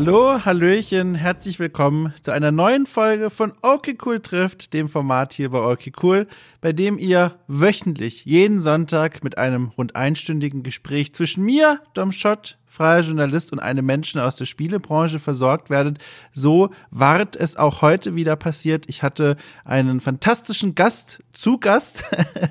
Hallo, Hallöchen, herzlich willkommen zu einer neuen Folge von Okay Cool trifft, dem Format hier bei Okay Cool, bei dem ihr wöchentlich jeden Sonntag mit einem rund einstündigen Gespräch zwischen mir, Dom Schott, freier Journalist und einem Menschen aus der Spielebranche versorgt werdet. So ward es auch heute wieder passiert. Ich hatte einen fantastischen Gast zu Gast,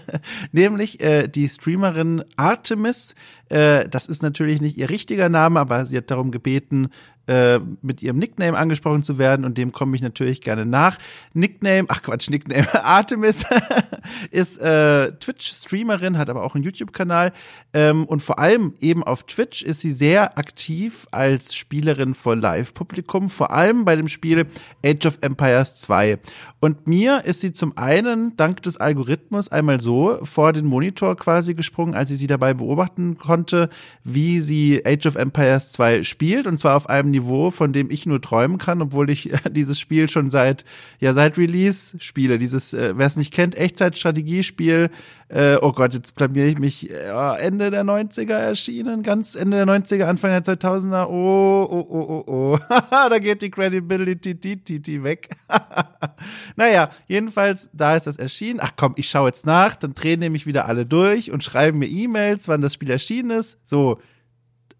nämlich äh, die Streamerin Artemis. Äh, das ist natürlich nicht ihr richtiger Name, aber sie hat darum gebeten, äh, mit ihrem Nickname angesprochen zu werden und dem komme ich natürlich gerne nach. Nickname, ach Quatsch, Nickname, Artemis ist äh, Twitch-Streamerin, hat aber auch einen YouTube-Kanal ähm, und vor allem eben auf Twitch ist sie sehr aktiv als Spielerin vor Live-Publikum, vor allem bei dem Spiel Age of Empires 2. Und mir ist sie zum einen dank des Algorithmus einmal so vor den Monitor quasi gesprungen, als ich sie dabei beobachten konnte, wie sie Age of Empires 2 spielt und zwar auf einem Niveau, von dem ich nur träumen kann, obwohl ich dieses Spiel schon seit, ja, seit Release spiele. Dieses, äh, wer es nicht kennt, Echtzeitstrategiespiel. Äh, oh Gott, jetzt blamiere ich mich. Äh, Ende der 90er erschienen, ganz Ende der 90er, Anfang der 2000er. Oh, oh, oh, oh, oh. da geht die Credibility die, weg. naja, jedenfalls, da ist das erschienen. Ach komm, ich schaue jetzt nach, dann drehen nämlich wieder alle durch und schreiben mir E-Mails, wann das Spiel erschienen ist. So,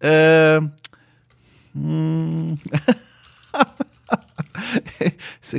äh.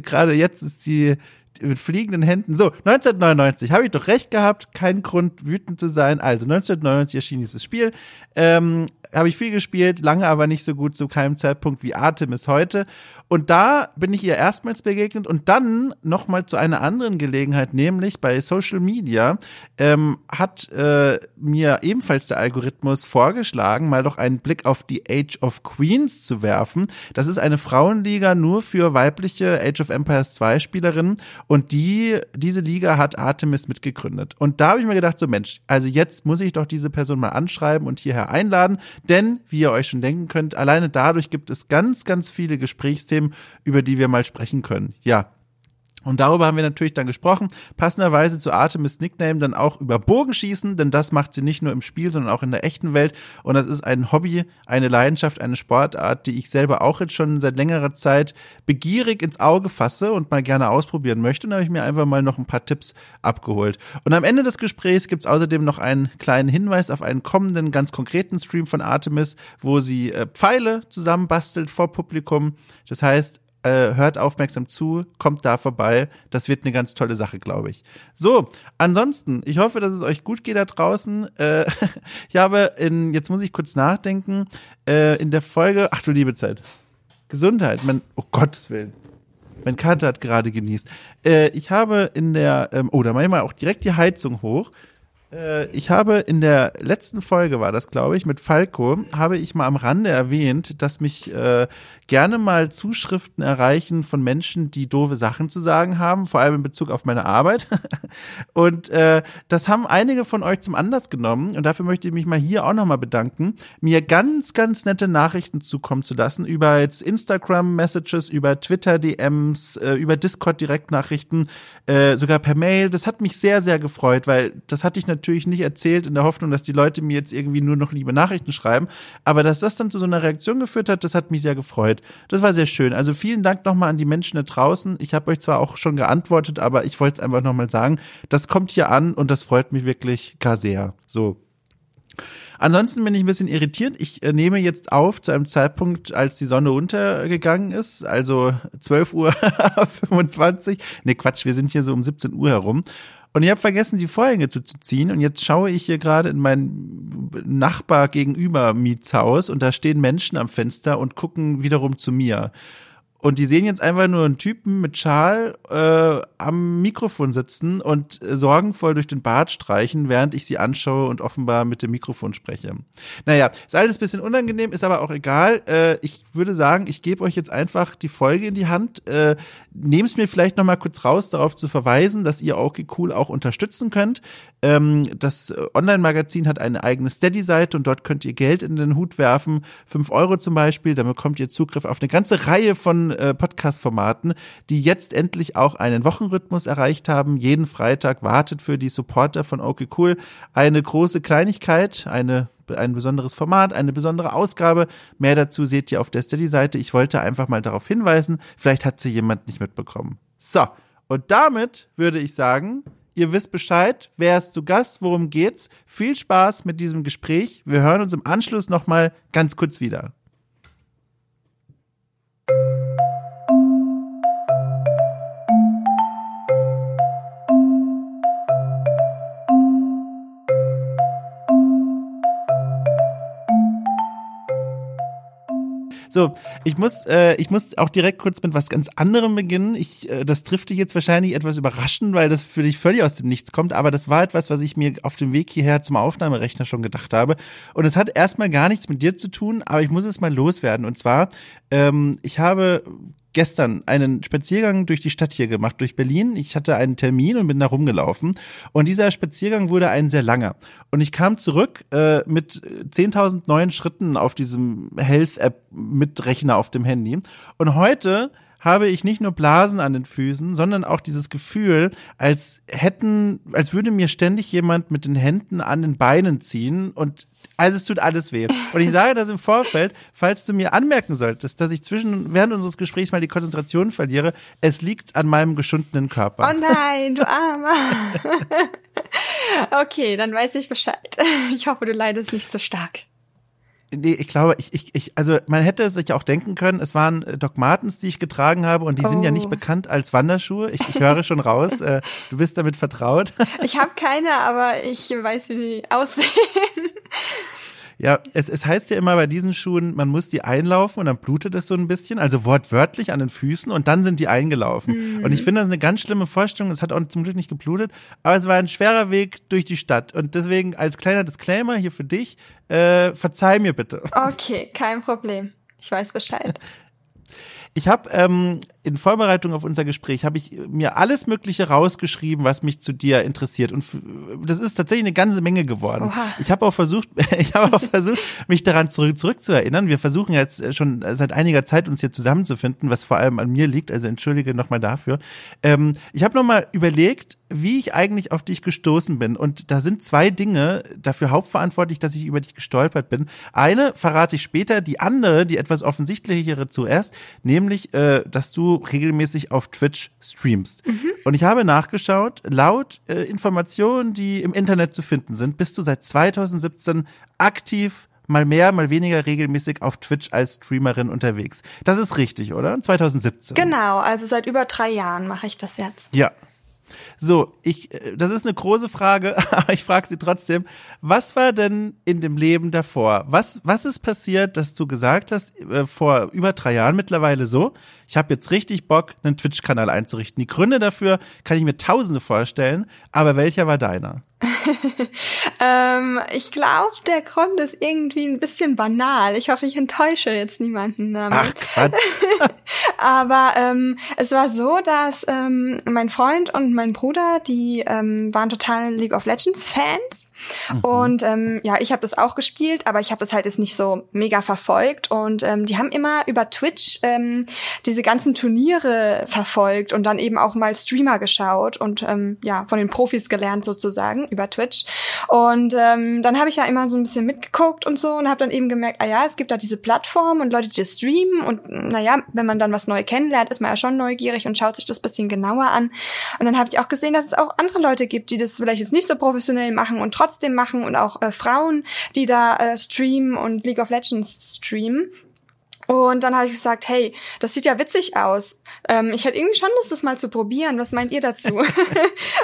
Gerade jetzt ist die mit fliegenden Händen. So, 1999 habe ich doch recht gehabt, kein Grund wütend zu sein. Also 1999 erschien dieses Spiel. Ähm, habe ich viel gespielt, lange aber nicht so gut zu keinem Zeitpunkt wie Artemis heute. Und da bin ich ihr erstmals begegnet und dann nochmal zu einer anderen Gelegenheit, nämlich bei Social Media, ähm, hat äh, mir ebenfalls der Algorithmus vorgeschlagen, mal doch einen Blick auf die Age of Queens zu werfen. Das ist eine Frauenliga nur für weibliche Age of Empires 2 Spielerinnen und die, diese Liga hat Artemis mitgegründet. Und da habe ich mir gedacht, so Mensch, also jetzt muss ich doch diese Person mal anschreiben und hierher einladen. Denn, wie ihr euch schon denken könnt, alleine dadurch gibt es ganz, ganz viele Gesprächsthemen, über die wir mal sprechen können. Ja, und darüber haben wir natürlich dann gesprochen. Passenderweise zu Artemis Nickname dann auch über Bogenschießen, denn das macht sie nicht nur im Spiel, sondern auch in der echten Welt. Und das ist ein Hobby, eine Leidenschaft, eine Sportart, die ich selber auch jetzt schon seit längerer Zeit begierig ins Auge fasse und mal gerne ausprobieren möchte. Und da habe ich mir einfach mal noch ein paar Tipps abgeholt. Und am Ende des Gesprächs gibt es außerdem noch einen kleinen Hinweis auf einen kommenden, ganz konkreten Stream von Artemis, wo sie äh, Pfeile zusammenbastelt vor Publikum. Das heißt, äh, hört aufmerksam zu, kommt da vorbei. Das wird eine ganz tolle Sache, glaube ich. So, ansonsten, ich hoffe, dass es euch gut geht da draußen. Äh, ich habe in, jetzt muss ich kurz nachdenken, äh, in der Folge, ach du liebe Zeit, Gesundheit, mein, oh Gottes Willen. Mein Kater hat gerade genießt. Äh, ich habe in der, ähm, oh, da mache ich mal auch direkt die Heizung hoch. Äh, ich habe in der letzten Folge war das, glaube ich, mit Falco, habe ich mal am Rande erwähnt, dass mich äh, gerne mal Zuschriften erreichen von Menschen, die doofe Sachen zu sagen haben, vor allem in Bezug auf meine Arbeit. und äh, das haben einige von euch zum Anlass genommen und dafür möchte ich mich mal hier auch nochmal bedanken, mir ganz, ganz nette Nachrichten zukommen zu lassen über jetzt Instagram-Messages, über Twitter-DMs, äh, über Discord-Direktnachrichten, äh, sogar per Mail. Das hat mich sehr, sehr gefreut, weil das hatte ich natürlich natürlich nicht erzählt in der Hoffnung, dass die Leute mir jetzt irgendwie nur noch liebe Nachrichten schreiben. Aber dass das dann zu so einer Reaktion geführt hat, das hat mich sehr gefreut. Das war sehr schön. Also vielen Dank nochmal an die Menschen da draußen. Ich habe euch zwar auch schon geantwortet, aber ich wollte es einfach nochmal sagen. Das kommt hier an und das freut mich wirklich gar sehr. So. Ansonsten bin ich ein bisschen irritiert. Ich äh, nehme jetzt auf zu einem Zeitpunkt, als die Sonne untergegangen ist, also 12 Uhr 25. Ne, Quatsch, wir sind hier so um 17 Uhr herum. Und ich habe vergessen, die Vorhänge zu, zu ziehen. Und jetzt schaue ich hier gerade in mein Nachbar gegenüber Mietshaus und da stehen Menschen am Fenster und gucken wiederum zu mir. Und die sehen jetzt einfach nur einen Typen mit Schal äh, am Mikrofon sitzen und äh, sorgenvoll durch den Bart streichen, während ich sie anschaue und offenbar mit dem Mikrofon spreche. Naja, ist alles ein bisschen unangenehm, ist aber auch egal. Äh, ich würde sagen, ich gebe euch jetzt einfach die Folge in die Hand. Äh, Nehmt es mir vielleicht noch mal kurz raus, darauf zu verweisen, dass ihr okay cool auch unterstützen könnt. Ähm, das Online-Magazin hat eine eigene Steady-Seite und dort könnt ihr Geld in den Hut werfen. Fünf Euro zum Beispiel, dann bekommt ihr Zugriff auf eine ganze Reihe von äh, Podcast-Formaten, die jetzt endlich auch einen Wochenrhythmus erreicht haben. Jeden Freitag wartet für die Supporter von Okay Cool eine große Kleinigkeit, eine ein besonderes Format, eine besondere Ausgabe. Mehr dazu seht ihr auf der Steady-Seite. Ich wollte einfach mal darauf hinweisen, vielleicht hat sie jemand nicht mitbekommen. So, und damit würde ich sagen, ihr wisst Bescheid, wer ist zu Gast, worum geht's. Viel Spaß mit diesem Gespräch. Wir hören uns im Anschluss nochmal ganz kurz wieder. So, ich muss, äh, ich muss auch direkt kurz mit was ganz anderem beginnen. Ich, äh, das trifft dich jetzt wahrscheinlich etwas überraschend, weil das für dich völlig aus dem Nichts kommt, aber das war etwas, was ich mir auf dem Weg hierher zum Aufnahmerechner schon gedacht habe. Und es hat erstmal gar nichts mit dir zu tun, aber ich muss es mal loswerden. Und zwar, ähm, ich habe gestern einen Spaziergang durch die Stadt hier gemacht, durch Berlin. Ich hatte einen Termin und bin da rumgelaufen. Und dieser Spaziergang wurde ein sehr langer. Und ich kam zurück äh, mit 10.000 neuen Schritten auf diesem Health-App-Mitrechner auf dem Handy. Und heute habe ich nicht nur Blasen an den Füßen, sondern auch dieses Gefühl, als hätten, als würde mir ständig jemand mit den Händen an den Beinen ziehen und also es tut alles weh. Und ich sage das im Vorfeld, falls du mir anmerken solltest, dass ich zwischen während unseres Gesprächs mal die Konzentration verliere, es liegt an meinem geschundenen Körper. Oh nein, du Armer. okay, dann weiß ich Bescheid. Ich hoffe, du leidest nicht so stark. Nee, ich glaube, ich, ich, ich, also man hätte es sich auch denken können, es waren äh, Doc Martens, die ich getragen habe und die oh. sind ja nicht oh. bekannt als Wanderschuhe. Ich, ich höre schon raus, äh, du bist damit vertraut. Ich habe keine, aber ich weiß, wie die aussehen. Ja, es, es heißt ja immer bei diesen Schuhen, man muss die einlaufen und dann blutet es so ein bisschen, also wortwörtlich an den Füßen und dann sind die eingelaufen. Mhm. Und ich finde das eine ganz schlimme Vorstellung. Es hat auch zum Glück nicht geblutet, aber es war ein schwerer Weg durch die Stadt. Und deswegen als kleiner Disclaimer hier für dich, äh, verzeih mir bitte. Okay, kein Problem. Ich weiß Bescheid. Ich habe ähm, in Vorbereitung auf unser Gespräch habe ich mir alles Mögliche rausgeschrieben, was mich zu dir interessiert. Und das ist tatsächlich eine ganze Menge geworden. Oha. Ich habe auch versucht, ich habe auch versucht, mich daran zurück, zurückzuerinnern. Wir versuchen jetzt schon seit einiger Zeit uns hier zusammenzufinden, was vor allem an mir liegt. Also entschuldige nochmal dafür. Ähm, ich habe nochmal überlegt, wie ich eigentlich auf dich gestoßen bin. Und da sind zwei Dinge dafür hauptverantwortlich, dass ich über dich gestolpert bin. Eine verrate ich später, die andere, die etwas offensichtlichere zuerst, nämlich, äh, dass du regelmäßig auf Twitch streamst. Mhm. Und ich habe nachgeschaut, laut äh, Informationen, die im Internet zu finden sind, bist du seit 2017 aktiv mal mehr, mal weniger regelmäßig auf Twitch als Streamerin unterwegs. Das ist richtig, oder? 2017. Genau, also seit über drei Jahren mache ich das jetzt. Ja, so, ich, äh, das ist eine große Frage, aber ich frage sie trotzdem. Was war denn in dem Leben davor? Was, was ist passiert, dass du gesagt hast, äh, vor über drei Jahren mittlerweile so, ich habe jetzt richtig Bock, einen Twitch-Kanal einzurichten. Die Gründe dafür kann ich mir tausende vorstellen, aber welcher war deiner? ähm, ich glaube, der Grund ist irgendwie ein bisschen banal. Ich hoffe, ich enttäusche jetzt niemanden damit. Ach, Quatsch. Aber ähm, es war so, dass ähm, mein Freund und mein Bruder, die ähm, waren total League of Legends Fans Mhm. Und ähm, ja, ich habe das auch gespielt, aber ich habe das halt jetzt nicht so mega verfolgt. Und ähm, die haben immer über Twitch ähm, diese ganzen Turniere verfolgt und dann eben auch mal Streamer geschaut und ähm, ja, von den Profis gelernt sozusagen über Twitch. Und ähm, dann habe ich ja immer so ein bisschen mitgeguckt und so und habe dann eben gemerkt, ah ja, es gibt da diese Plattform und Leute, die das streamen. Und naja, wenn man dann was neu kennenlernt, ist man ja schon neugierig und schaut sich das bisschen genauer an. Und dann habe ich auch gesehen, dass es auch andere Leute gibt, die das vielleicht jetzt nicht so professionell machen und trotzdem trotzdem machen und auch äh, Frauen, die da äh, streamen und League of Legends streamen. Und dann habe ich gesagt, hey, das sieht ja witzig aus. Ähm, ich hätte irgendwie schon Lust, das mal zu probieren. Was meint ihr dazu? und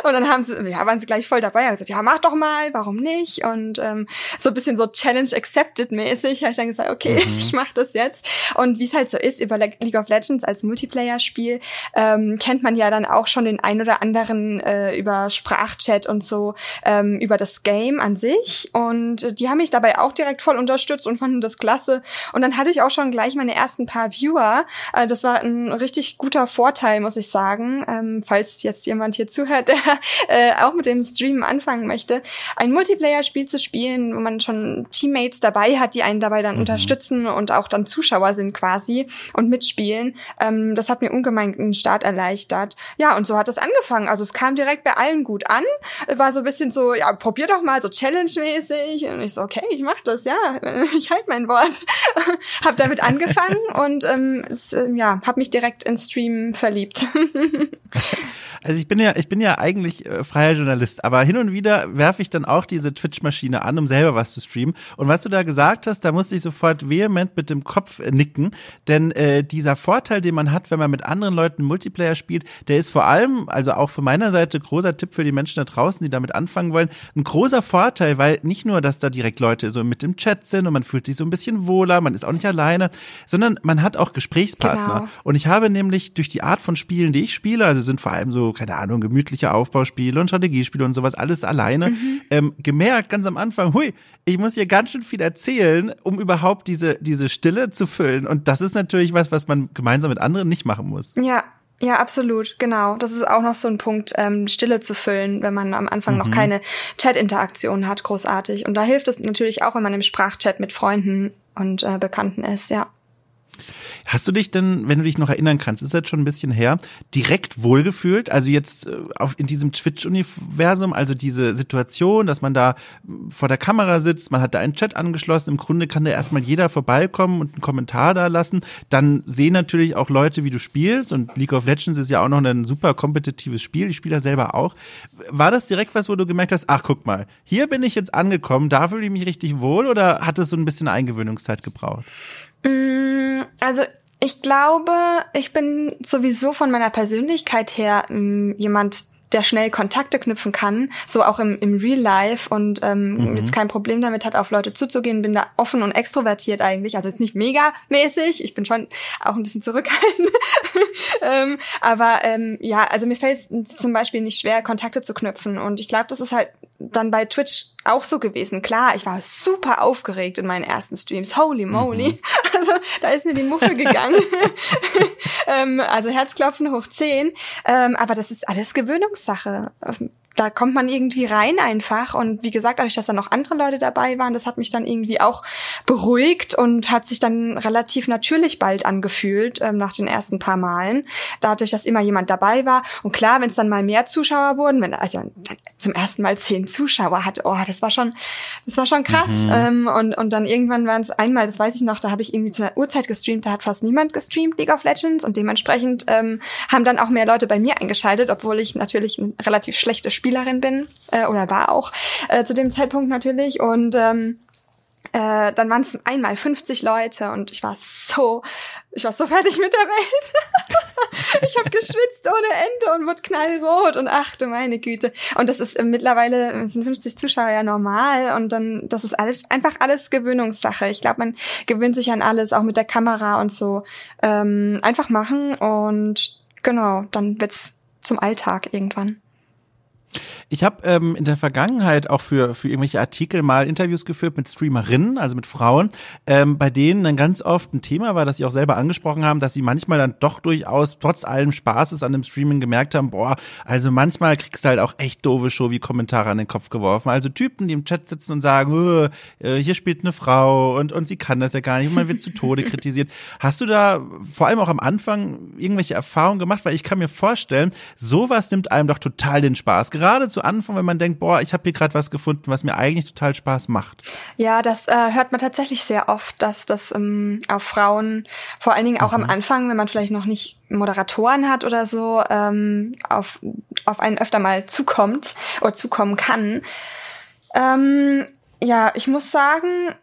dann haben sie, ja, waren sie gleich voll dabei und gesagt, ja, mach doch mal, warum nicht? Und ähm, so ein bisschen so Challenge accepted mäßig habe ich dann gesagt, okay, mhm. ich mach das jetzt. Und wie es halt so ist, über League of Legends als Multiplayer-Spiel ähm, kennt man ja dann auch schon den ein oder anderen äh, über Sprachchat und so, ähm, über das Game an sich. Und die haben mich dabei auch direkt voll unterstützt und fanden das klasse. Und dann hatte ich auch schon gleich gleich meine ersten paar Viewer. Äh, das war ein richtig guter Vorteil, muss ich sagen. Ähm, falls jetzt jemand hier zuhört, der äh, auch mit dem Stream anfangen möchte, ein Multiplayer-Spiel zu spielen, wo man schon Teammates dabei hat, die einen dabei dann mhm. unterstützen und auch dann Zuschauer sind quasi und mitspielen. Ähm, das hat mir ungemein einen Start erleichtert. Ja, und so hat es angefangen. Also es kam direkt bei allen gut an. War so ein bisschen so, ja, probier doch mal so Challenge-mäßig. Und ich so, okay, ich mach das, ja. Ich halte mein Wort. hab damit angefangen und ähm, es, äh, ja, hab mich direkt in Stream verliebt. Also ich bin ja, ich bin ja eigentlich äh, freier Journalist, aber hin und wieder werfe ich dann auch diese Twitch-Maschine an, um selber was zu streamen. Und was du da gesagt hast, da musste ich sofort vehement mit dem Kopf äh, nicken, denn äh, dieser Vorteil, den man hat, wenn man mit anderen Leuten Multiplayer spielt, der ist vor allem, also auch von meiner Seite großer Tipp für die Menschen da draußen, die damit anfangen wollen, ein großer Vorteil, weil nicht nur, dass da direkt Leute so mit dem Chat sind und man fühlt sich so ein bisschen wohler, man ist auch nicht alleine, sondern man hat auch Gesprächspartner. Genau. Und ich habe nämlich durch die Art von Spielen, die ich spiele, also sind vor allem so keine Ahnung, gemütliche Aufbauspiele und Strategiespiele und sowas, alles alleine, mhm. ähm, gemerkt ganz am Anfang, hui, ich muss hier ganz schön viel erzählen, um überhaupt diese, diese Stille zu füllen. Und das ist natürlich was, was man gemeinsam mit anderen nicht machen muss. Ja, ja, absolut, genau. Das ist auch noch so ein Punkt, ähm, Stille zu füllen, wenn man am Anfang mhm. noch keine Chat-Interaktion hat, großartig. Und da hilft es natürlich auch, wenn man im Sprachchat mit Freunden und äh, Bekannten ist, ja. Hast du dich denn, wenn du dich noch erinnern kannst, ist jetzt schon ein bisschen her, direkt wohlgefühlt? Also jetzt äh, auf, in diesem Twitch-Universum, also diese Situation, dass man da äh, vor der Kamera sitzt, man hat da einen Chat angeschlossen, im Grunde kann da erstmal jeder vorbeikommen und einen Kommentar da lassen. Dann sehen natürlich auch Leute, wie du spielst und League of Legends ist ja auch noch ein super kompetitives Spiel, ich spiele da selber auch. War das direkt was, wo du gemerkt hast, ach guck mal, hier bin ich jetzt angekommen, da fühle ich mich richtig wohl oder hat es so ein bisschen Eingewöhnungszeit gebraucht? Mm, also ich glaube, ich bin sowieso von meiner Persönlichkeit her mm, jemand, der schnell Kontakte knüpfen kann, so auch im, im Real Life. Und ähm, mhm. jetzt kein Problem damit hat, auf Leute zuzugehen, bin da offen und extrovertiert eigentlich, also jetzt nicht mega mäßig, ich bin schon auch ein bisschen zurückhaltend, ähm, aber ähm, ja, also mir fällt es zum Beispiel nicht schwer, Kontakte zu knüpfen. Und ich glaube, das ist halt dann bei Twitch auch so gewesen. Klar, ich war super aufgeregt in meinen ersten Streams. Holy moly. Mhm. Also da ist mir die Muffe gegangen. ähm, also Herzklopfen hoch 10. Ähm, aber das ist alles Gewöhnungssache da kommt man irgendwie rein einfach. Und wie gesagt, dadurch, dass da noch andere Leute dabei waren, das hat mich dann irgendwie auch beruhigt und hat sich dann relativ natürlich bald angefühlt ähm, nach den ersten paar Malen. Dadurch, dass immer jemand dabei war. Und klar, wenn es dann mal mehr Zuschauer wurden, wenn also zum ersten Mal zehn Zuschauer hatte, oh, das war schon, das war schon krass. Mhm. Ähm, und, und dann irgendwann waren es einmal, das weiß ich noch, da habe ich irgendwie zu einer Uhrzeit gestreamt, da hat fast niemand gestreamt, League of Legends. Und dementsprechend ähm, haben dann auch mehr Leute bei mir eingeschaltet, obwohl ich natürlich ein relativ schlechtes Spiel Spielerin bin äh, oder war auch äh, zu dem Zeitpunkt natürlich und ähm, äh, dann waren es einmal 50 Leute und ich war so, ich war so fertig mit der Welt. ich habe geschwitzt ohne Ende und wurde knallrot und ach du meine Güte. Und das ist äh, mittlerweile sind 50 Zuschauer ja normal und dann das ist alles einfach alles Gewöhnungssache. Ich glaube, man gewöhnt sich an alles, auch mit der Kamera und so. Ähm, einfach machen und genau, dann wird's zum Alltag irgendwann. Ich habe ähm, in der Vergangenheit auch für, für irgendwelche Artikel mal Interviews geführt mit Streamerinnen, also mit Frauen, ähm, bei denen dann ganz oft ein Thema war, das sie auch selber angesprochen haben, dass sie manchmal dann doch durchaus trotz allem Spaßes an dem Streaming gemerkt haben, boah, also manchmal kriegst du halt auch echt doofe Show wie Kommentare an den Kopf geworfen. Also Typen, die im Chat sitzen und sagen, oh, hier spielt eine Frau und, und sie kann das ja gar nicht und man wird zu Tode kritisiert. Hast du da vor allem auch am Anfang irgendwelche Erfahrungen gemacht? Weil ich kann mir vorstellen, sowas nimmt einem doch total den Spaß. Gerade gerade zu Anfang, wenn man denkt, boah, ich habe hier gerade was gefunden, was mir eigentlich total Spaß macht. Ja, das äh, hört man tatsächlich sehr oft, dass das ähm, auf Frauen, vor allen Dingen auch mhm. am Anfang, wenn man vielleicht noch nicht Moderatoren hat oder so, ähm, auf, auf einen öfter mal zukommt oder zukommen kann. Ähm, ja, ich muss sagen,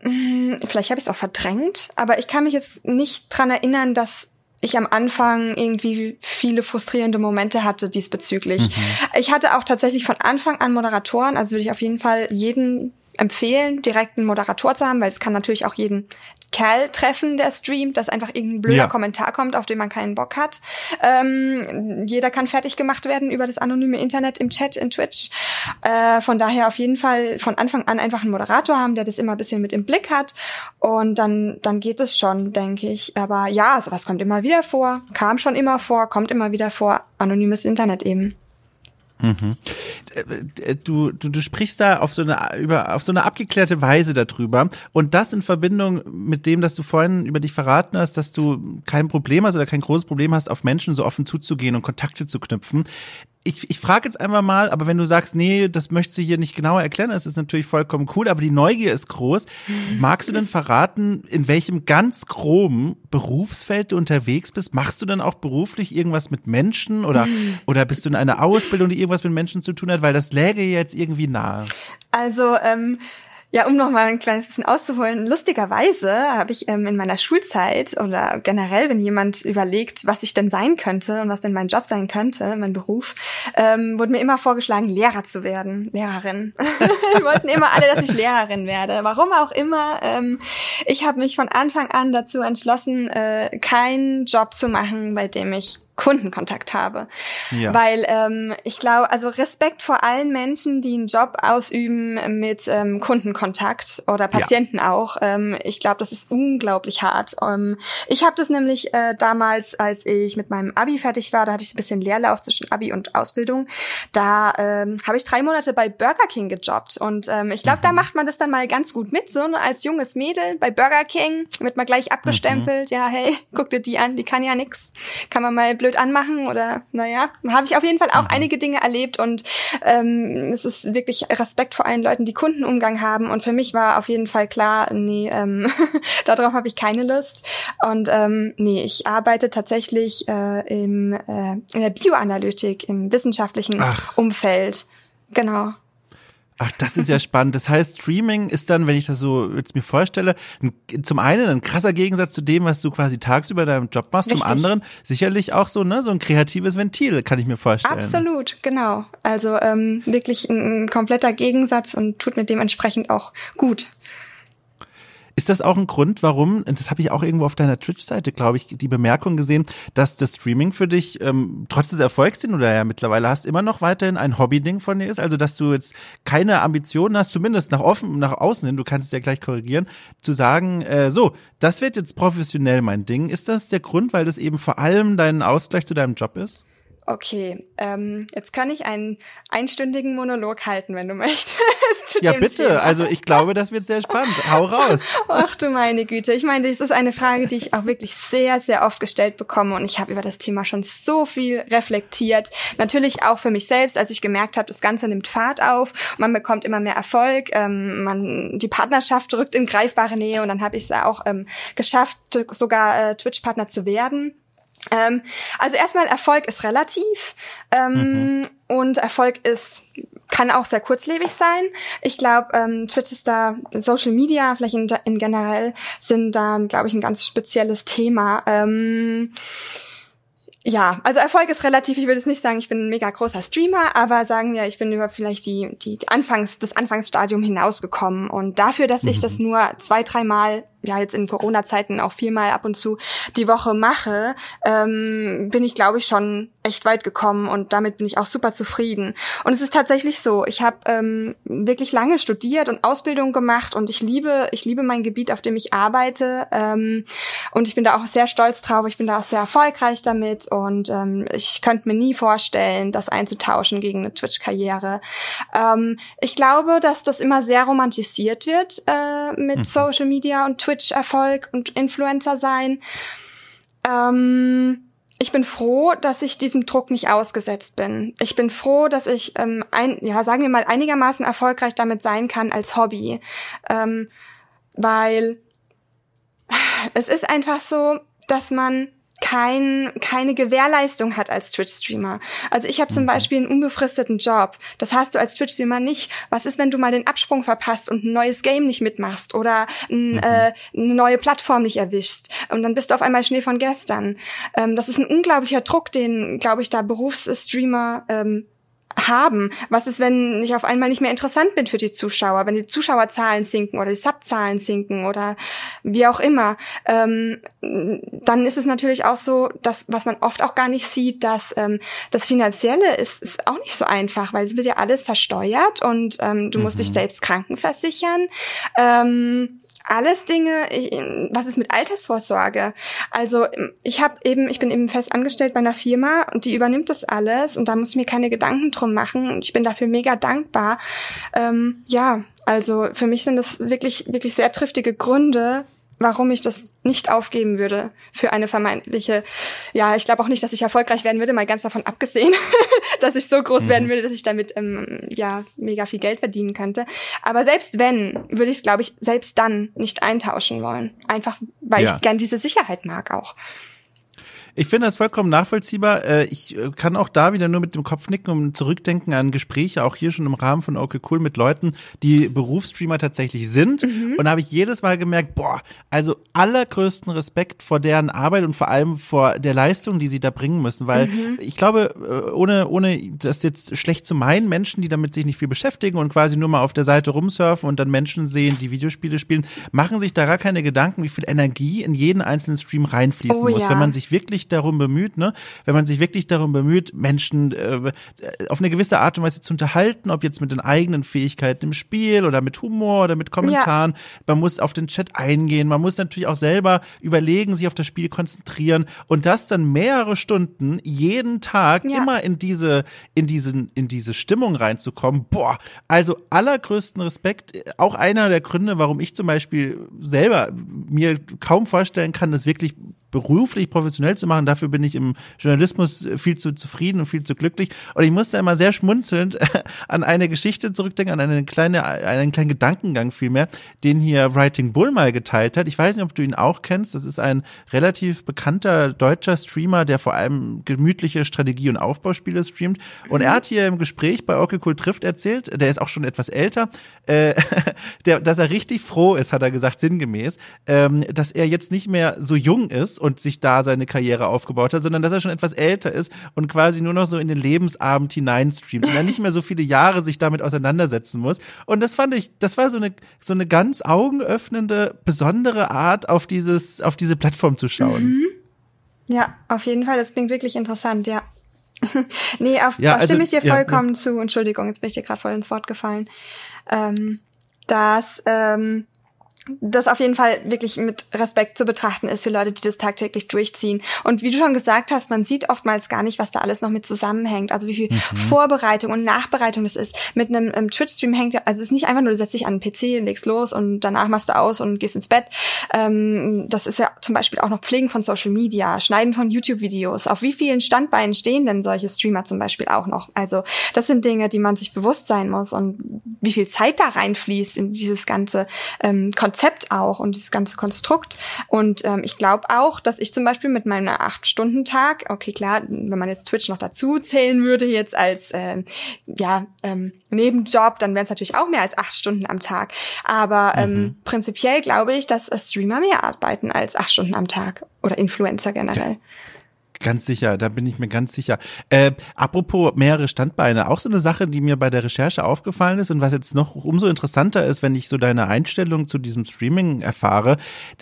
hm, vielleicht habe ich es auch verdrängt, aber ich kann mich jetzt nicht dran erinnern, dass ich am Anfang irgendwie viele frustrierende Momente hatte diesbezüglich. Mhm. Ich hatte auch tatsächlich von Anfang an Moderatoren, also würde ich auf jeden Fall jeden empfehlen, direkt einen Moderator zu haben, weil es kann natürlich auch jeden Kerl treffen, der streamt, dass einfach irgendein blöder ja. Kommentar kommt, auf den man keinen Bock hat. Ähm, jeder kann fertig gemacht werden über das anonyme Internet im Chat in Twitch. Äh, von daher auf jeden Fall von Anfang an einfach einen Moderator haben, der das immer ein bisschen mit im Blick hat. Und dann, dann geht es schon, denke ich. Aber ja, sowas kommt immer wieder vor, kam schon immer vor, kommt immer wieder vor. Anonymes Internet eben. Mhm. Du, du, du sprichst da auf so eine über auf so eine abgeklärte Weise darüber und das in Verbindung mit dem, dass du vorhin über dich verraten hast, dass du kein Problem hast oder kein großes Problem hast, auf Menschen so offen zuzugehen und Kontakte zu knüpfen ich, ich frage jetzt einfach mal, aber wenn du sagst, nee, das möchtest du hier nicht genauer erklären, das ist natürlich vollkommen cool, aber die Neugier ist groß. Magst du denn verraten, in welchem ganz groben Berufsfeld du unterwegs bist? Machst du denn auch beruflich irgendwas mit Menschen oder, oder bist du in einer Ausbildung, die irgendwas mit Menschen zu tun hat? Weil das läge jetzt irgendwie nahe. Also, ähm, ja, um noch mal ein kleines bisschen auszuholen. Lustigerweise habe ich ähm, in meiner Schulzeit oder generell, wenn jemand überlegt, was ich denn sein könnte und was denn mein Job sein könnte, mein Beruf, ähm, wurde mir immer vorgeschlagen, Lehrer zu werden, Lehrerin. Die wollten immer alle, dass ich Lehrerin werde. Warum auch immer. Ähm, ich habe mich von Anfang an dazu entschlossen, äh, keinen Job zu machen, bei dem ich Kundenkontakt habe. Ja. Weil ähm, ich glaube, also Respekt vor allen Menschen, die einen Job ausüben mit ähm, Kundenkontakt oder Patienten ja. auch. Ähm, ich glaube, das ist unglaublich hart. Ähm, ich habe das nämlich äh, damals, als ich mit meinem Abi fertig war, da hatte ich ein bisschen Leerlauf zwischen Abi und Ausbildung. Da ähm, habe ich drei Monate bei Burger King gejobbt. Und ähm, ich glaube, mhm. da macht man das dann mal ganz gut mit. So ne, als junges Mädel bei Burger King wird man gleich abgestempelt. Mhm. Ja, hey, guck dir die an, die kann ja nix. Kann man mal blöd anmachen oder naja, habe ich auf jeden Fall auch mhm. einige Dinge erlebt und ähm, es ist wirklich Respekt vor allen Leuten, die Kundenumgang haben und für mich war auf jeden Fall klar, nee, ähm, darauf habe ich keine Lust und ähm, nee, ich arbeite tatsächlich äh, im, äh, in der Bioanalytik, im wissenschaftlichen Ach. Umfeld. Genau. Ach, das ist ja spannend. Das heißt, Streaming ist dann, wenn ich das so jetzt mir vorstelle, ein, zum einen ein krasser Gegensatz zu dem, was du quasi tagsüber deinem Job machst, Richtig. zum anderen sicherlich auch so, ne, so ein kreatives Ventil, kann ich mir vorstellen. Absolut, genau. Also ähm, wirklich ein, ein kompletter Gegensatz und tut mir dementsprechend auch gut. Ist das auch ein Grund, warum, das habe ich auch irgendwo auf deiner Twitch-Seite, glaube ich, die Bemerkung gesehen, dass das Streaming für dich, ähm, trotz des Erfolgs, den du da ja mittlerweile hast, immer noch weiterhin ein Hobby-Ding von dir ist? Also, dass du jetzt keine Ambitionen hast, zumindest nach offen, nach außen hin, du kannst es ja gleich korrigieren, zu sagen, äh, so, das wird jetzt professionell mein Ding. Ist das der Grund, weil das eben vor allem dein Ausgleich zu deinem Job ist? Okay, ähm, jetzt kann ich einen einstündigen Monolog halten, wenn du möchtest. ja, bitte. Thema. Also ich glaube, das wird sehr spannend. Hau raus. Ach du meine Güte. Ich meine, das ist eine Frage, die ich auch wirklich sehr, sehr oft gestellt bekomme und ich habe über das Thema schon so viel reflektiert. Natürlich auch für mich selbst, als ich gemerkt habe, das Ganze nimmt Fahrt auf, man bekommt immer mehr Erfolg, ähm, man die Partnerschaft rückt in greifbare Nähe und dann habe ich es auch ähm, geschafft, sogar äh, Twitch-Partner zu werden. Ähm, also erstmal Erfolg ist relativ ähm, mhm. und Erfolg ist kann auch sehr kurzlebig sein. Ich glaube, ähm, Twitch ist da, Social Media, vielleicht in, in generell, sind da, glaube ich, ein ganz spezielles Thema. Ähm, ja, also Erfolg ist relativ. Ich würde jetzt nicht sagen, ich bin ein mega großer Streamer, aber sagen wir, ich bin über vielleicht die, die Anfangs, das Anfangsstadium hinausgekommen. Und dafür, dass ich das mhm. nur zwei, dreimal ja jetzt in Corona-Zeiten auch viermal ab und zu die Woche mache, ähm, bin ich, glaube ich, schon echt weit gekommen und damit bin ich auch super zufrieden. Und es ist tatsächlich so, ich habe ähm, wirklich lange studiert und Ausbildung gemacht und ich liebe, ich liebe mein Gebiet, auf dem ich arbeite ähm, und ich bin da auch sehr stolz drauf. Ich bin da auch sehr erfolgreich damit und ähm, ich könnte mir nie vorstellen, das einzutauschen gegen eine Twitch-Karriere. Ähm, ich glaube, dass das immer sehr romantisiert wird äh, mit mhm. Social Media und Twitch Twitch-Erfolg und Influencer sein. Ähm, ich bin froh, dass ich diesem Druck nicht ausgesetzt bin. Ich bin froh, dass ich, ähm, ein, ja, sagen wir mal, einigermaßen erfolgreich damit sein kann als Hobby. Ähm, weil es ist einfach so, dass man kein, keine Gewährleistung hat als Twitch-Streamer. Also ich habe zum mhm. Beispiel einen unbefristeten Job. Das hast du als Twitch-Streamer nicht. Was ist, wenn du mal den Absprung verpasst und ein neues Game nicht mitmachst oder ein, mhm. äh, eine neue Plattform nicht erwischst und dann bist du auf einmal Schnee von gestern. Ähm, das ist ein unglaublicher Druck, den, glaube ich, da Berufsstreamer ähm, haben? Was ist, wenn ich auf einmal nicht mehr interessant bin für die Zuschauer, wenn die Zuschauerzahlen sinken oder die Subzahlen sinken oder wie auch immer? Ähm, dann ist es natürlich auch so, dass was man oft auch gar nicht sieht, dass ähm, das Finanzielle ist, ist auch nicht so einfach, weil es wird ja alles versteuert und ähm, du musst dich mhm. selbst krankenversichern. Ähm, alles Dinge, ich, was ist mit Altersvorsorge? Also ich habe eben, ich bin eben fest angestellt bei einer Firma und die übernimmt das alles und da muss ich mir keine Gedanken drum machen und ich bin dafür mega dankbar. Ähm, ja, also für mich sind das wirklich, wirklich sehr triftige Gründe, warum ich das nicht aufgeben würde für eine vermeintliche, ja, ich glaube auch nicht, dass ich erfolgreich werden würde, mal ganz davon abgesehen, dass ich so groß mhm. werden würde, dass ich damit ähm, ja mega viel Geld verdienen könnte. Aber selbst wenn, würde ich es, glaube ich, selbst dann nicht eintauschen wollen. Einfach, weil ja. ich gern diese Sicherheit mag auch. Ich finde das vollkommen nachvollziehbar. Äh, ich äh, kann auch da wieder nur mit dem Kopf nicken und zurückdenken an Gespräche, auch hier schon im Rahmen von Okay Cool mit Leuten, die Berufsstreamer tatsächlich sind. Mhm. Und da habe ich jedes Mal gemerkt, boah, also allergrößten Respekt vor deren Arbeit und vor allem vor der Leistung, die sie da bringen müssen. Weil mhm. ich glaube, äh, ohne, ohne das jetzt schlecht zu meinen, Menschen, die damit sich nicht viel beschäftigen und quasi nur mal auf der Seite rumsurfen und dann Menschen sehen, die Videospiele spielen, machen sich da gar keine Gedanken, wie viel Energie in jeden einzelnen Stream reinfließen oh, muss, ja. wenn man sich wirklich wirklich darum bemüht, ne, wenn man sich wirklich darum bemüht, Menschen äh, auf eine gewisse Art und Weise zu unterhalten, ob jetzt mit den eigenen Fähigkeiten im Spiel oder mit Humor oder mit Kommentaren, ja. man muss auf den Chat eingehen, man muss natürlich auch selber überlegen, sich auf das Spiel konzentrieren und das dann mehrere Stunden jeden Tag ja. immer in diese in diesen in diese Stimmung reinzukommen. Boah, also allergrößten Respekt. Auch einer der Gründe, warum ich zum Beispiel selber mir kaum vorstellen kann, das wirklich beruflich professionell zu machen. Dafür bin ich im Journalismus viel zu zufrieden und viel zu glücklich. Und ich musste immer sehr schmunzelnd an eine Geschichte zurückdenken, an eine kleine, einen kleinen Gedankengang vielmehr, den hier Writing Bull mal geteilt hat. Ich weiß nicht, ob du ihn auch kennst. Das ist ein relativ bekannter deutscher Streamer, der vor allem gemütliche Strategie- und Aufbauspiele streamt. Und er hat hier im Gespräch bei Okay trifft erzählt, der ist auch schon etwas älter, äh, der, dass er richtig froh ist, hat er gesagt, sinngemäß, ähm, dass er jetzt nicht mehr so jung ist und sich da seine Karriere aufgebaut hat, sondern dass er schon etwas älter ist und quasi nur noch so in den Lebensabend hineinstreamt und er nicht mehr so viele Jahre sich damit auseinandersetzen muss. Und das fand ich, das war so eine, so eine ganz augenöffnende, besondere Art, auf dieses, auf diese Plattform zu schauen. Mhm. Ja, auf jeden Fall. Das klingt wirklich interessant, ja. nee, auf, ja, also, stimme ich dir vollkommen ja, ja. zu. Entschuldigung, jetzt bin ich dir gerade voll ins Wort gefallen. Ähm, dass ähm, das auf jeden Fall wirklich mit Respekt zu betrachten ist für Leute, die das tagtäglich durchziehen. Und wie du schon gesagt hast, man sieht oftmals gar nicht, was da alles noch mit zusammenhängt. Also wie viel mhm. Vorbereitung und Nachbereitung das ist. Mit einem, einem Twitch-Stream hängt ja, also es ist nicht einfach nur, du setzt dich an den PC, legst los und danach machst du aus und gehst ins Bett. Ähm, das ist ja zum Beispiel auch noch Pflegen von Social Media, Schneiden von YouTube-Videos. Auf wie vielen Standbeinen stehen denn solche Streamer zum Beispiel auch noch? Also das sind Dinge, die man sich bewusst sein muss und wie viel Zeit da reinfließt in dieses ganze ähm, Konzept auch und dieses ganze Konstrukt. Und ähm, ich glaube auch, dass ich zum Beispiel mit meinem Acht-Stunden-Tag, okay, klar, wenn man jetzt Twitch noch dazu zählen würde, jetzt als ähm, ja, ähm, Nebenjob, dann wären es natürlich auch mehr als acht Stunden am Tag. Aber ähm, mhm. prinzipiell glaube ich, dass Streamer mehr arbeiten als acht Stunden am Tag oder Influencer generell. Ja. Ganz sicher, da bin ich mir ganz sicher. Äh, apropos mehrere Standbeine, auch so eine Sache, die mir bei der Recherche aufgefallen ist und was jetzt noch umso interessanter ist, wenn ich so deine Einstellung zu diesem Streaming erfahre.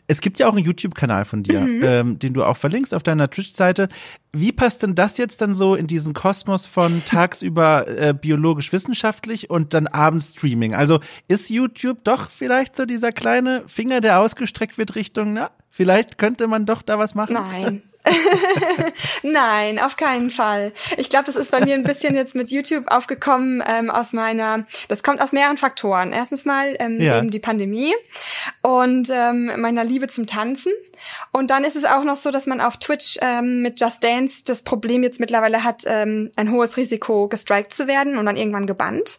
Es gibt ja auch einen YouTube-Kanal von dir, mhm. ähm, den du auch verlinkst auf deiner Twitch-Seite. Wie passt denn das jetzt dann so in diesen Kosmos von tagsüber äh, biologisch-wissenschaftlich und dann abends Streaming? Also ist YouTube doch vielleicht so dieser kleine Finger, der ausgestreckt wird Richtung, na, vielleicht könnte man doch da was machen? Nein. Nein, auf keinen Fall. Ich glaube, das ist bei mir ein bisschen jetzt mit YouTube aufgekommen ähm, aus meiner, das kommt aus mehreren Faktoren. Erstens mal ähm, ja. eben die Pandemie und ähm, meiner Liebe zum Tanzen. Und dann ist es auch noch so, dass man auf Twitch ähm, mit Just Dance das Problem jetzt mittlerweile hat, ähm, ein hohes Risiko gestrikt zu werden und dann irgendwann gebannt.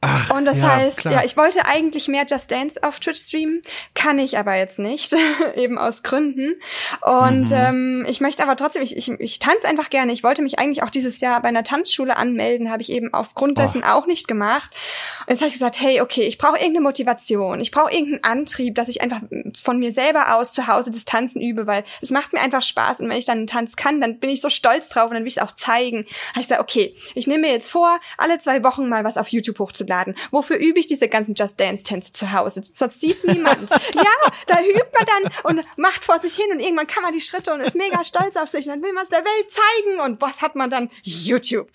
Ach, und das ja, heißt, klar. ja, ich wollte eigentlich mehr Just Dance auf Twitch streamen, kann ich aber jetzt nicht, eben aus Gründen. Und mhm. ähm, ich möchte aber trotzdem, ich, ich, ich tanze einfach gerne. Ich wollte mich eigentlich auch dieses Jahr bei einer Tanzschule anmelden, habe ich eben aufgrund dessen auch nicht gemacht. Und jetzt habe ich gesagt, hey, okay, ich brauche irgendeine Motivation, ich brauche irgendeinen Antrieb, dass ich einfach von mir selber aus zu Hause das Tanzen übe, weil es macht mir einfach Spaß und wenn ich dann einen Tanz kann, dann bin ich so stolz drauf und dann will ich es auch zeigen. Habe ich gesagt, okay, ich nehme mir jetzt vor, alle zwei Wochen mal was auf YouTube hochzuladen. Wofür übe ich diese ganzen Just Dance Tänze zu Hause? Sonst sieht niemand. ja, da übt man dann und macht vor sich hin und irgendwann kann man die Schritte und ist mega stolz auf sich und dann will man es der Welt zeigen und was hat man dann? YouTube.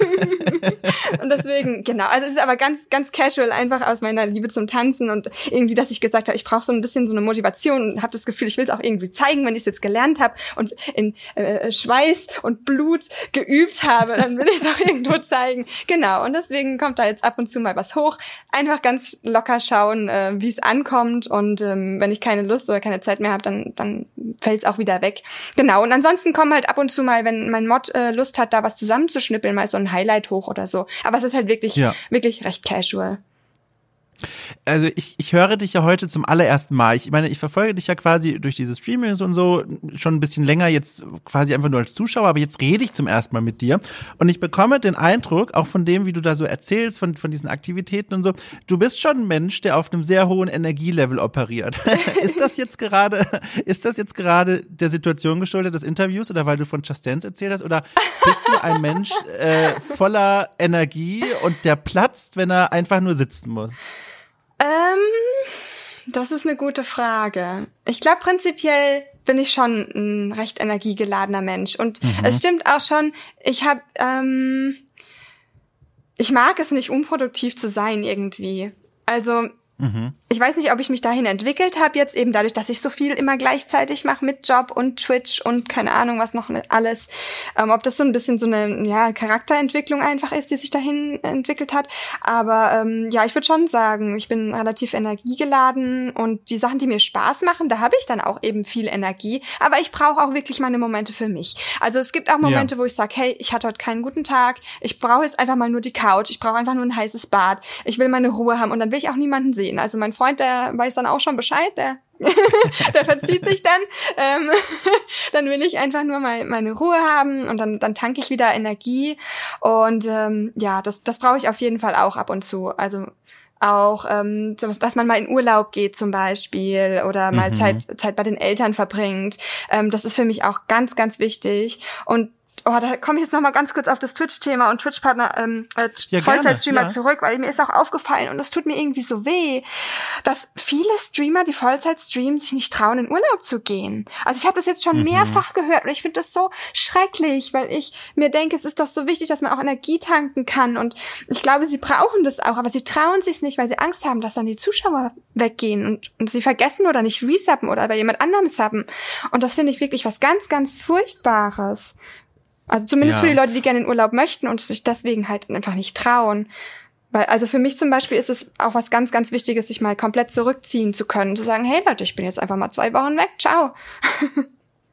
und deswegen, genau, also es ist aber ganz, ganz casual, einfach aus meiner Liebe zum Tanzen und irgendwie, dass ich gesagt habe, ich brauche so ein bisschen so eine Motivation und habe das Gefühl, ich will es auch irgendwie zeigen, wenn ich es jetzt gelernt habe und in äh, Schweiß und Blut geübt habe, dann will ich es auch irgendwo zeigen. Genau, und deswegen kommt da jetzt ab und zu mal was hoch. Einfach ganz locker schauen, äh, wie es ankommt und ähm, wenn ich keine Lust oder keine Zeit mehr habe, dann, dann fällt es auch wieder weg. Genau, und ansonsten kommen halt ab und zu mal, wenn mein Mod äh, Lust hat, da was zusammenzuschnippeln, mal so ein Highlight hoch oder so. Aber es ist halt wirklich, ja. wirklich recht casual. Also ich, ich höre dich ja heute zum allerersten Mal. Ich meine, ich verfolge dich ja quasi durch diese Streamings und so schon ein bisschen länger, jetzt quasi einfach nur als Zuschauer, aber jetzt rede ich zum ersten Mal mit dir. Und ich bekomme den Eindruck, auch von dem, wie du da so erzählst, von, von diesen Aktivitäten und so, du bist schon ein Mensch, der auf einem sehr hohen Energielevel operiert. ist das jetzt gerade, ist das jetzt gerade der Situation geschuldet des Interviews oder weil du von Just Dance erzählt hast? Oder bist du ein Mensch äh, voller Energie und der platzt, wenn er einfach nur sitzen muss? Ähm, das ist eine gute Frage. Ich glaube, prinzipiell bin ich schon ein recht energiegeladener Mensch. Und mhm. es stimmt auch schon, ich habe, ähm, ich mag es nicht, unproduktiv zu sein irgendwie. Also Mhm. Ich weiß nicht, ob ich mich dahin entwickelt habe, jetzt eben dadurch, dass ich so viel immer gleichzeitig mache mit Job und Twitch und keine Ahnung, was noch alles. Ähm, ob das so ein bisschen so eine ja, Charakterentwicklung einfach ist, die sich dahin entwickelt hat. Aber ähm, ja, ich würde schon sagen, ich bin relativ energiegeladen und die Sachen, die mir Spaß machen, da habe ich dann auch eben viel Energie. Aber ich brauche auch wirklich meine Momente für mich. Also es gibt auch Momente, ja. wo ich sage, hey, ich hatte heute keinen guten Tag, ich brauche jetzt einfach mal nur die Couch, ich brauche einfach nur ein heißes Bad, ich will meine Ruhe haben und dann will ich auch niemanden sehen sehen. Also mein Freund, der weiß dann auch schon Bescheid, der der verzieht sich dann. Ähm, dann will ich einfach nur mal meine Ruhe haben und dann, dann tanke ich wieder Energie. Und ähm, ja, das, das brauche ich auf jeden Fall auch ab und zu. Also auch, ähm, dass man mal in Urlaub geht zum Beispiel oder mal mhm. Zeit, Zeit bei den Eltern verbringt. Ähm, das ist für mich auch ganz, ganz wichtig. Und oh, da komme ich jetzt noch mal ganz kurz auf das Twitch-Thema und Twitch-Partner, ähm, äh, ja, Vollzeitstreamer ja. zurück, weil mir ist auch aufgefallen und das tut mir irgendwie so weh, dass viele Streamer, die Vollzeit streamen, sich nicht trauen, in Urlaub zu gehen. Also ich habe das jetzt schon mhm. mehrfach gehört und ich finde das so schrecklich, weil ich mir denke, es ist doch so wichtig, dass man auch Energie tanken kann und ich glaube, sie brauchen das auch, aber sie trauen sich nicht, weil sie Angst haben, dass dann die Zuschauer weggehen und, und sie vergessen oder nicht resuppen oder bei jemand anderem suppen. Und das finde ich wirklich was ganz, ganz Furchtbares. Also zumindest ja. für die Leute, die gerne in Urlaub möchten und sich deswegen halt einfach nicht trauen. Weil, also für mich zum Beispiel ist es auch was ganz, ganz Wichtiges, sich mal komplett zurückziehen zu können, zu sagen, hey Leute, ich bin jetzt einfach mal zwei Wochen weg, ciao.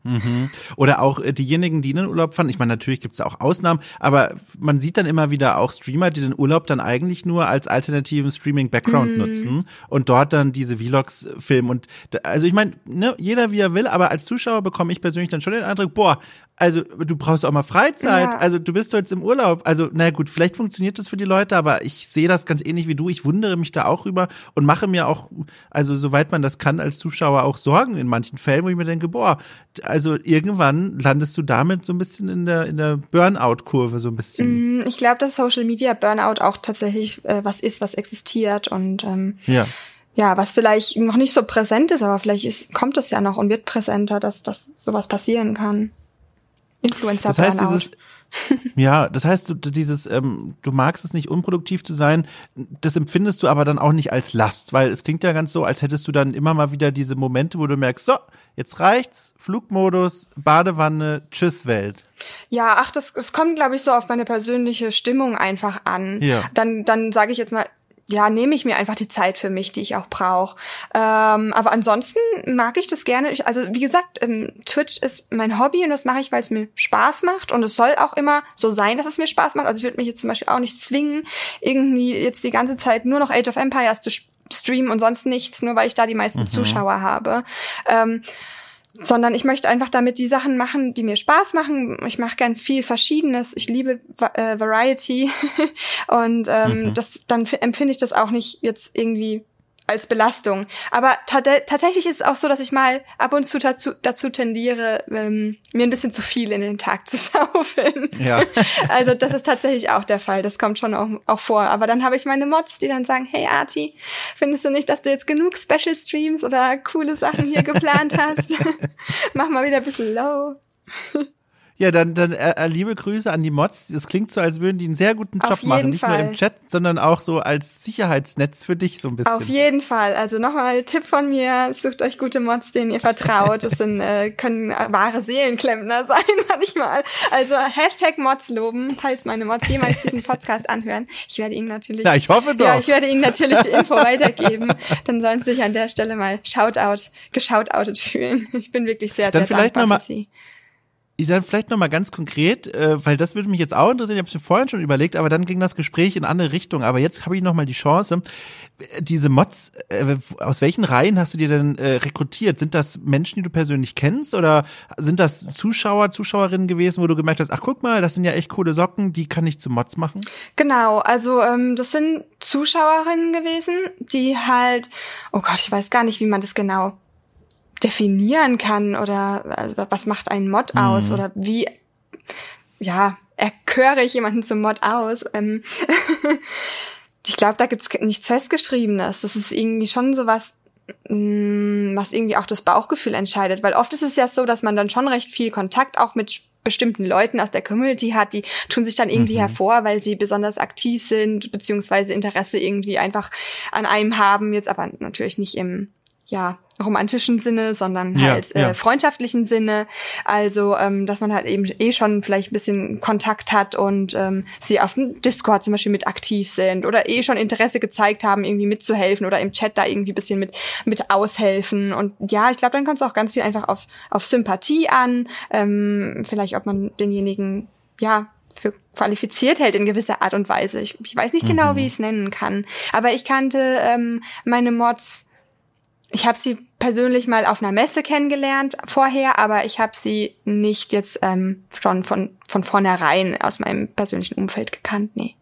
Mhm. Oder auch äh, diejenigen, die in den Urlaub fahren. Ich meine, natürlich gibt es auch Ausnahmen, aber man sieht dann immer wieder auch Streamer, die den Urlaub dann eigentlich nur als alternativen Streaming-Background mhm. nutzen und dort dann diese Vlogs filmen. Und also ich meine, ne, jeder wie er will, aber als Zuschauer bekomme ich persönlich dann schon den Eindruck, boah, also du brauchst auch mal Freizeit. Ja. Also du bist jetzt im Urlaub. Also na gut, vielleicht funktioniert das für die Leute, aber ich sehe das ganz ähnlich wie du. Ich wundere mich da auch über und mache mir auch, also soweit man das kann, als Zuschauer auch Sorgen in manchen Fällen, wo ich mir denke, boah, also irgendwann landest du damit so ein bisschen in der in der Burnout-Kurve so ein bisschen. Mm, ich glaube, dass Social Media Burnout auch tatsächlich äh, was ist, was existiert und ähm, ja ja, was vielleicht noch nicht so präsent ist, aber vielleicht ist, kommt es ja noch und wird präsenter, dass, dass sowas passieren kann. Influencer Das heißt, dieses, ja, das heißt, du, dieses, ähm, du magst es nicht, unproduktiv zu sein, das empfindest du aber dann auch nicht als Last, weil es klingt ja ganz so, als hättest du dann immer mal wieder diese Momente, wo du merkst, so, jetzt reicht's, Flugmodus, Badewanne, tschüss Welt. Ja, ach, das, das kommt, glaube ich, so auf meine persönliche Stimmung einfach an. Ja. Dann, dann sage ich jetzt mal, ja, nehme ich mir einfach die Zeit für mich, die ich auch brauche. Ähm, aber ansonsten mag ich das gerne. Ich, also wie gesagt, ähm, Twitch ist mein Hobby und das mache ich, weil es mir Spaß macht und es soll auch immer so sein, dass es mir Spaß macht. Also ich würde mich jetzt zum Beispiel auch nicht zwingen, irgendwie jetzt die ganze Zeit nur noch Age of Empires zu streamen und sonst nichts, nur weil ich da die meisten mhm. Zuschauer habe. Ähm, sondern ich möchte einfach damit die Sachen machen, die mir Spaß machen. Ich mache gern viel Verschiedenes. Ich liebe äh, Variety und ähm, mhm. das dann empfinde ich das auch nicht jetzt irgendwie als Belastung. Aber tatsächlich ist es auch so, dass ich mal ab und zu dazu, dazu tendiere, ähm, mir ein bisschen zu viel in den Tag zu schaufeln. Ja. also das ist tatsächlich auch der Fall. Das kommt schon auch, auch vor. Aber dann habe ich meine Mods, die dann sagen, hey Arti, findest du nicht, dass du jetzt genug Special Streams oder coole Sachen hier geplant hast? Mach mal wieder ein bisschen low. Ja, dann, dann äh, äh, liebe Grüße an die Mods. Das klingt so, als würden die einen sehr guten Job machen. Nicht Fall. nur im Chat, sondern auch so als Sicherheitsnetz für dich so ein bisschen. Auf jeden Fall. Also nochmal Tipp von mir, sucht euch gute Mods, denen ihr vertraut. Das sind, äh, können wahre Seelenklempner sein manchmal. Also Hashtag Mods loben, falls meine Mods jemals diesen Podcast anhören. Ich werde ihnen natürlich. Ja, ich hoffe doch. Ja, ich werde ihnen natürlich die Info weitergeben. Dann sollen sie sich an der Stelle mal Shoutout, geshoutoutet fühlen. Ich bin wirklich sehr, Dann sehr vielleicht dankbar noch mal, dann vielleicht nochmal ganz konkret, äh, weil das würde mich jetzt auch interessieren, ich habe es mir vorhin schon überlegt, aber dann ging das Gespräch in andere Richtungen. Aber jetzt habe ich nochmal die Chance. Diese Mods, äh, aus welchen Reihen hast du dir denn äh, rekrutiert? Sind das Menschen, die du persönlich kennst oder sind das Zuschauer, Zuschauerinnen gewesen, wo du gemerkt hast, ach guck mal, das sind ja echt coole Socken, die kann ich zu Mods machen? Genau, also ähm, das sind Zuschauerinnen gewesen, die halt, oh Gott, ich weiß gar nicht, wie man das genau definieren kann oder also was macht ein Mod mhm. aus oder wie, ja, erköre ich jemanden zum Mod aus. Ähm ich glaube, da gibt's nichts Festgeschriebenes. Das ist irgendwie schon so was, mm, was irgendwie auch das Bauchgefühl entscheidet. Weil oft ist es ja so, dass man dann schon recht viel Kontakt auch mit bestimmten Leuten aus der Community hat, die tun sich dann irgendwie mhm. hervor, weil sie besonders aktiv sind, beziehungsweise Interesse irgendwie einfach an einem haben, jetzt aber natürlich nicht im, ja, romantischen Sinne, sondern halt ja, ja. Äh, freundschaftlichen Sinne. Also, ähm, dass man halt eben eh schon vielleicht ein bisschen Kontakt hat und ähm, sie auf dem Discord zum Beispiel mit aktiv sind oder eh schon Interesse gezeigt haben, irgendwie mitzuhelfen oder im Chat da irgendwie ein bisschen mit, mit aushelfen. Und ja, ich glaube, dann kommt es auch ganz viel einfach auf, auf Sympathie an, ähm, vielleicht ob man denjenigen, ja, für qualifiziert hält in gewisser Art und Weise. Ich, ich weiß nicht genau, mhm. wie ich es nennen kann. Aber ich kannte ähm, meine Mods ich habe sie persönlich mal auf einer Messe kennengelernt vorher, aber ich habe sie nicht jetzt ähm, schon von, von vornherein aus meinem persönlichen Umfeld gekannt, nee.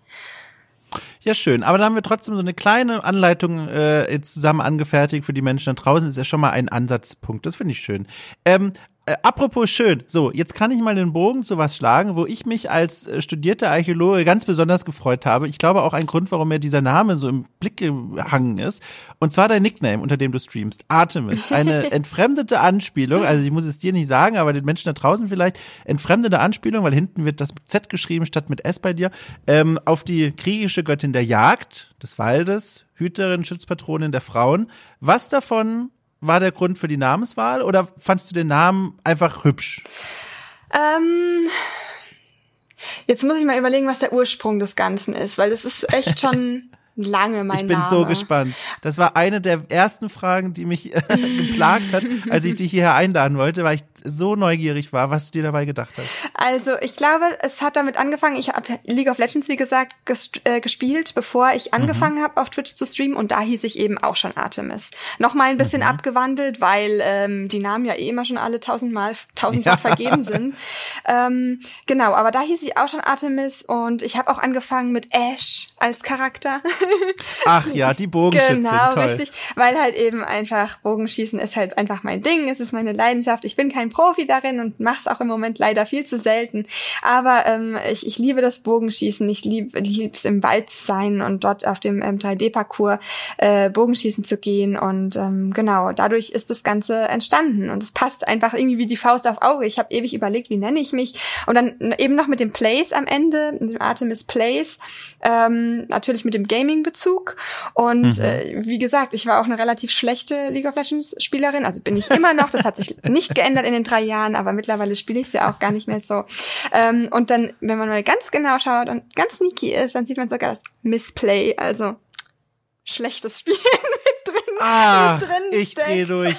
Ja, schön. Aber da haben wir trotzdem so eine kleine Anleitung äh, zusammen angefertigt für die Menschen da draußen. Ist ja schon mal ein Ansatzpunkt. Das finde ich schön. Ähm, äh, apropos schön, so, jetzt kann ich mal den Bogen zu was schlagen, wo ich mich als äh, studierter Archäologe ganz besonders gefreut habe. Ich glaube auch ein Grund, warum mir dieser Name so im Blick gehangen ist. Und zwar dein Nickname, unter dem du streamst, Artemis. Eine entfremdete Anspielung, also ich muss es dir nicht sagen, aber den Menschen da draußen vielleicht, entfremdete Anspielung, weil hinten wird das mit Z geschrieben statt mit S bei dir, ähm, auf die griechische Göttin der Jagd, des Waldes, Hüterin, Schutzpatronin der Frauen. Was davon war der Grund für die Namenswahl oder fandst du den Namen einfach hübsch? Ähm, jetzt muss ich mal überlegen, was der Ursprung des Ganzen ist, weil das ist echt schon lange mein Ich bin Name. so gespannt. Das war eine der ersten Fragen, die mich äh, geplagt hat, als ich dich hierher einladen wollte, weil ich so neugierig war, was du dir dabei gedacht hast. Also ich glaube, es hat damit angefangen, ich habe League of Legends, wie gesagt, äh, gespielt, bevor ich mhm. angefangen mhm. habe, auf Twitch zu streamen und da hieß ich eben auch schon Artemis. Nochmal ein bisschen mhm. abgewandelt, weil ähm, die Namen ja eh immer schon alle tausendmal, tausendfach ja. vergeben sind. Ähm, genau, aber da hieß ich auch schon Artemis und ich habe auch angefangen mit Ash als Charakter. Ach ja, die Bogenschützen. Genau, toll. richtig. Weil halt eben einfach Bogenschießen ist halt einfach mein Ding. Es ist meine Leidenschaft. Ich bin kein Profi darin und mache es auch im Moment leider viel zu selten. Aber ähm, ich, ich liebe das Bogenschießen. Ich liebe es im Wald zu sein und dort auf dem ähm, 3D-Parcours äh, Bogenschießen zu gehen. Und ähm, genau, dadurch ist das Ganze entstanden. Und es passt einfach irgendwie wie die Faust auf Auge. Ich habe ewig überlegt, wie nenne ich mich. Und dann eben noch mit dem Place am Ende, mit dem Artemis Place. Ähm, natürlich mit dem Gaming Gaming-Bezug. Und mhm. äh, wie gesagt, ich war auch eine relativ schlechte League of Legends-Spielerin. Also bin ich immer noch. Das hat sich nicht geändert in den drei Jahren, aber mittlerweile spiele ich es ja auch gar nicht mehr so. Ähm, und dann, wenn man mal ganz genau schaut und ganz sneaky ist, dann sieht man sogar das Missplay, also schlechtes Spielen. Ah, drin ich drehe durch.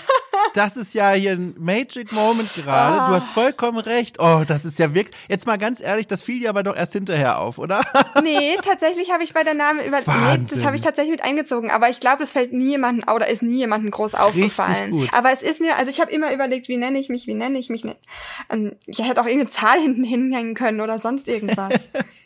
das ist ja hier ein Magic Moment gerade. Oh. Du hast vollkommen recht. Oh, das ist ja wirklich. Jetzt mal ganz ehrlich, das fiel dir aber doch erst hinterher auf, oder? Nee, tatsächlich habe ich bei der Name über. Nee, das habe ich tatsächlich mit eingezogen. Aber ich glaube, das fällt nie jemandem oder ist nie jemandem groß aufgefallen. Gut. Aber es ist mir, also ich habe immer überlegt, wie nenne ich mich, wie nenne ich mich. Ähm, ich hätte auch irgendeine Zahl hinten hinhängen können oder sonst irgendwas.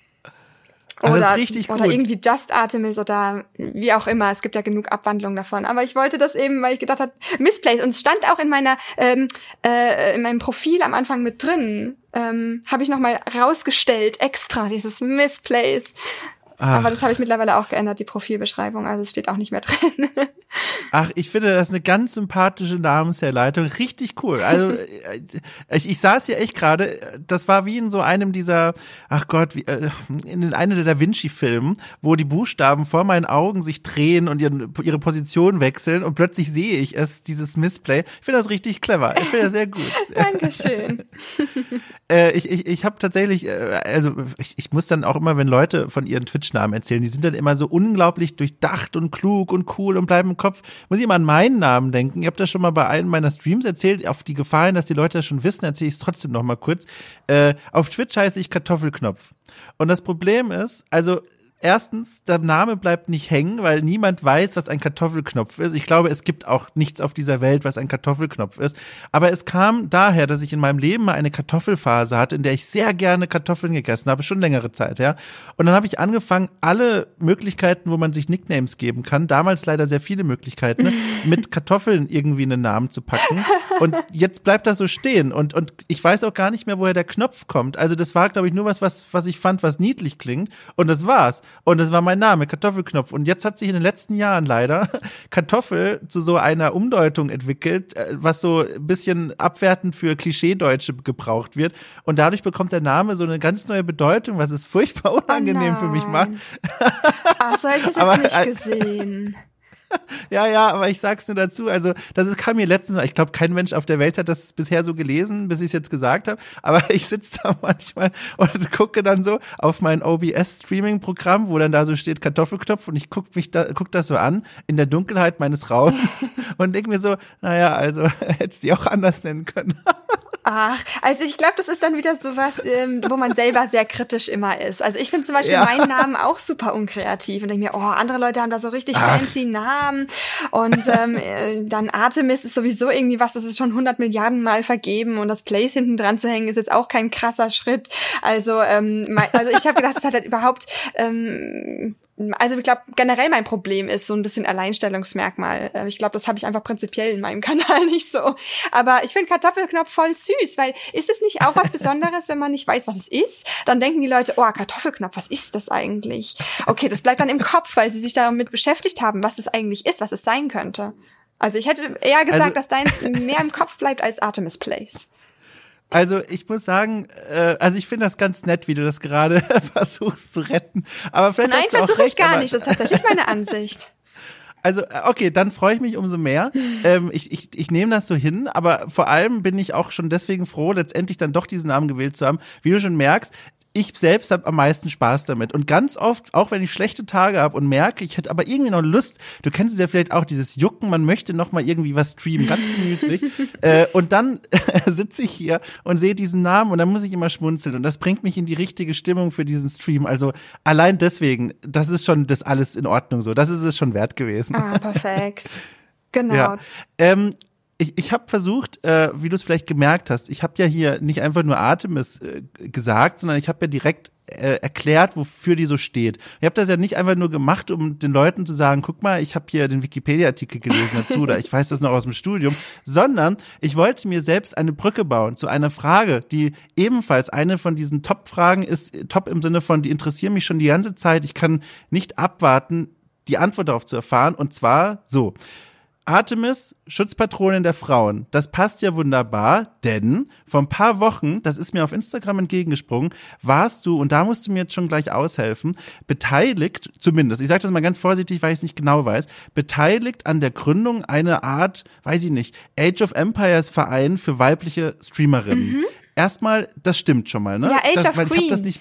oder, oder irgendwie Just Artemis oder wie auch immer. Es gibt ja genug Abwandlungen davon. Aber ich wollte das eben, weil ich gedacht habe, Misplace. Und es stand auch in meiner, ähm, äh, in meinem Profil am Anfang mit drin. Ähm, habe ich nochmal rausgestellt, extra, dieses Misplace. Ach. Aber das habe ich mittlerweile auch geändert, die Profilbeschreibung. Also es steht auch nicht mehr drin. Ach, ich finde das eine ganz sympathische Namensherleitung. Richtig cool. Also äh, ich, ich saß hier echt gerade, das war wie in so einem dieser, ach Gott, wie, äh, in einem der Da Vinci-Filmen, wo die Buchstaben vor meinen Augen sich drehen und ihre, ihre Position wechseln und plötzlich sehe ich es, dieses Missplay. Ich finde das richtig clever. Ich finde das sehr gut. Dankeschön. äh, ich ich, ich habe tatsächlich, äh, also ich, ich muss dann auch immer, wenn Leute von ihren Twitch Twitch-Namen erzählen. Die sind dann immer so unglaublich durchdacht und klug und cool und bleiben im Kopf. Muss ich immer an meinen Namen denken. Ihr habt das schon mal bei einem meiner Streams erzählt. Auf die Gefahren, dass die Leute das schon wissen, erzähle ich es trotzdem noch mal kurz. Äh, auf Twitch heiße ich Kartoffelknopf. Und das Problem ist, also erstens, der Name bleibt nicht hängen, weil niemand weiß, was ein Kartoffelknopf ist. Ich glaube, es gibt auch nichts auf dieser Welt, was ein Kartoffelknopf ist. Aber es kam daher, dass ich in meinem Leben mal eine Kartoffelphase hatte, in der ich sehr gerne Kartoffeln gegessen habe, schon längere Zeit, ja. Und dann habe ich angefangen, alle Möglichkeiten, wo man sich Nicknames geben kann, damals leider sehr viele Möglichkeiten, ne, mit Kartoffeln irgendwie einen Namen zu packen. Und jetzt bleibt das so stehen. Und, und ich weiß auch gar nicht mehr, woher der Knopf kommt. Also das war, glaube ich, nur was, was, was ich fand, was niedlich klingt. Und das war's. Und das war mein Name, Kartoffelknopf. Und jetzt hat sich in den letzten Jahren leider Kartoffel zu so einer Umdeutung entwickelt, äh, was so ein bisschen abwertend für Klischeedeutsche gebraucht wird. Und dadurch bekommt der Name so eine ganz neue Bedeutung, was es furchtbar oh unangenehm oh für mich macht. Ach, so habe ich nicht gesehen. ja, ja, aber ich sag's nur dazu. Also, das ist, kam mir letztens, ich glaube, kein Mensch auf der Welt hat das bisher so gelesen, bis ich es jetzt gesagt habe. Aber ich sitze da manchmal und gucke dann so auf mein OBS-Streaming-Programm, wo dann da so steht Kartoffelknopf und ich guck mich da, guck das so an in der Dunkelheit meines Raums und denke mir so, naja, also hättest die auch anders nennen können. Ach, also ich glaube, das ist dann wieder sowas, ähm, wo man selber sehr kritisch immer ist. Also ich finde zum Beispiel ja. meinen Namen auch super unkreativ und denke mir, oh, andere Leute haben da so richtig Ach. fancy Namen und ähm, äh, dann Artemis ist sowieso irgendwie was, das ist schon 100 Milliarden Mal vergeben und das Place hinten dran zu hängen ist jetzt auch kein krasser Schritt. Also, ähm, mein, also ich habe gedacht, das hat halt überhaupt ähm, also ich glaube, generell mein Problem ist so ein bisschen Alleinstellungsmerkmal. Äh, ich glaube, das habe ich einfach prinzipiell in meinem Kanal nicht so. Aber ich finde Kartoffelknopf voll süß, weil ist es nicht auch was Besonderes, wenn man nicht weiß, was es ist? Dann denken die Leute, oh, Kartoffelknopf, was ist das eigentlich? Okay, das bleibt dann im Kopf, weil sie sich damit beschäftigt haben, was es eigentlich ist, was es sein könnte. Also ich hätte eher gesagt, also, dass deins mehr im Kopf bleibt als Artemis Place. Also ich muss sagen, äh, also ich finde das ganz nett, wie du das gerade versuchst zu retten. Aber vielleicht Nein, hast du versuche ich gar nicht. Das ist tatsächlich meine Ansicht. Also, äh, okay, dann freue ich mich umso mehr. Ähm, ich ich, ich nehme das so hin, aber vor allem bin ich auch schon deswegen froh, letztendlich dann doch diesen Namen gewählt zu haben. Wie du schon merkst, ich selbst habe am meisten Spaß damit. Und ganz oft, auch wenn ich schlechte Tage habe und merke, ich hätte aber irgendwie noch Lust, du kennst es ja vielleicht auch, dieses Jucken, man möchte noch mal irgendwie was streamen, ganz gemütlich. äh, und dann sitze ich hier und sehe diesen Namen und dann muss ich immer schmunzeln. Und das bringt mich in die richtige Stimmung für diesen Stream. Also allein deswegen, das ist schon das alles in Ordnung so. Das ist es schon wert gewesen. Ah, perfekt. Genau. Ja. Ähm, ich, ich habe versucht, äh, wie du es vielleicht gemerkt hast, ich habe ja hier nicht einfach nur Artemis äh, gesagt, sondern ich habe ja direkt äh, erklärt, wofür die so steht. Ich habe das ja nicht einfach nur gemacht, um den Leuten zu sagen, guck mal, ich habe hier den Wikipedia-Artikel gelesen dazu oder ich weiß das noch aus dem Studium, sondern ich wollte mir selbst eine Brücke bauen zu einer Frage, die ebenfalls eine von diesen Top-Fragen ist, top im Sinne von, die interessieren mich schon die ganze Zeit, ich kann nicht abwarten, die Antwort darauf zu erfahren und zwar so. Artemis, Schutzpatronin der Frauen. Das passt ja wunderbar, denn vor ein paar Wochen, das ist mir auf Instagram entgegengesprungen, warst du, und da musst du mir jetzt schon gleich aushelfen, beteiligt, zumindest, ich sage das mal ganz vorsichtig, weil ich es nicht genau weiß, beteiligt an der Gründung einer Art, weiß ich nicht, Age of Empires Verein für weibliche Streamerinnen. Mhm. Erstmal, das stimmt schon mal, ne? Ja, Age das, of Queens. Ich das nicht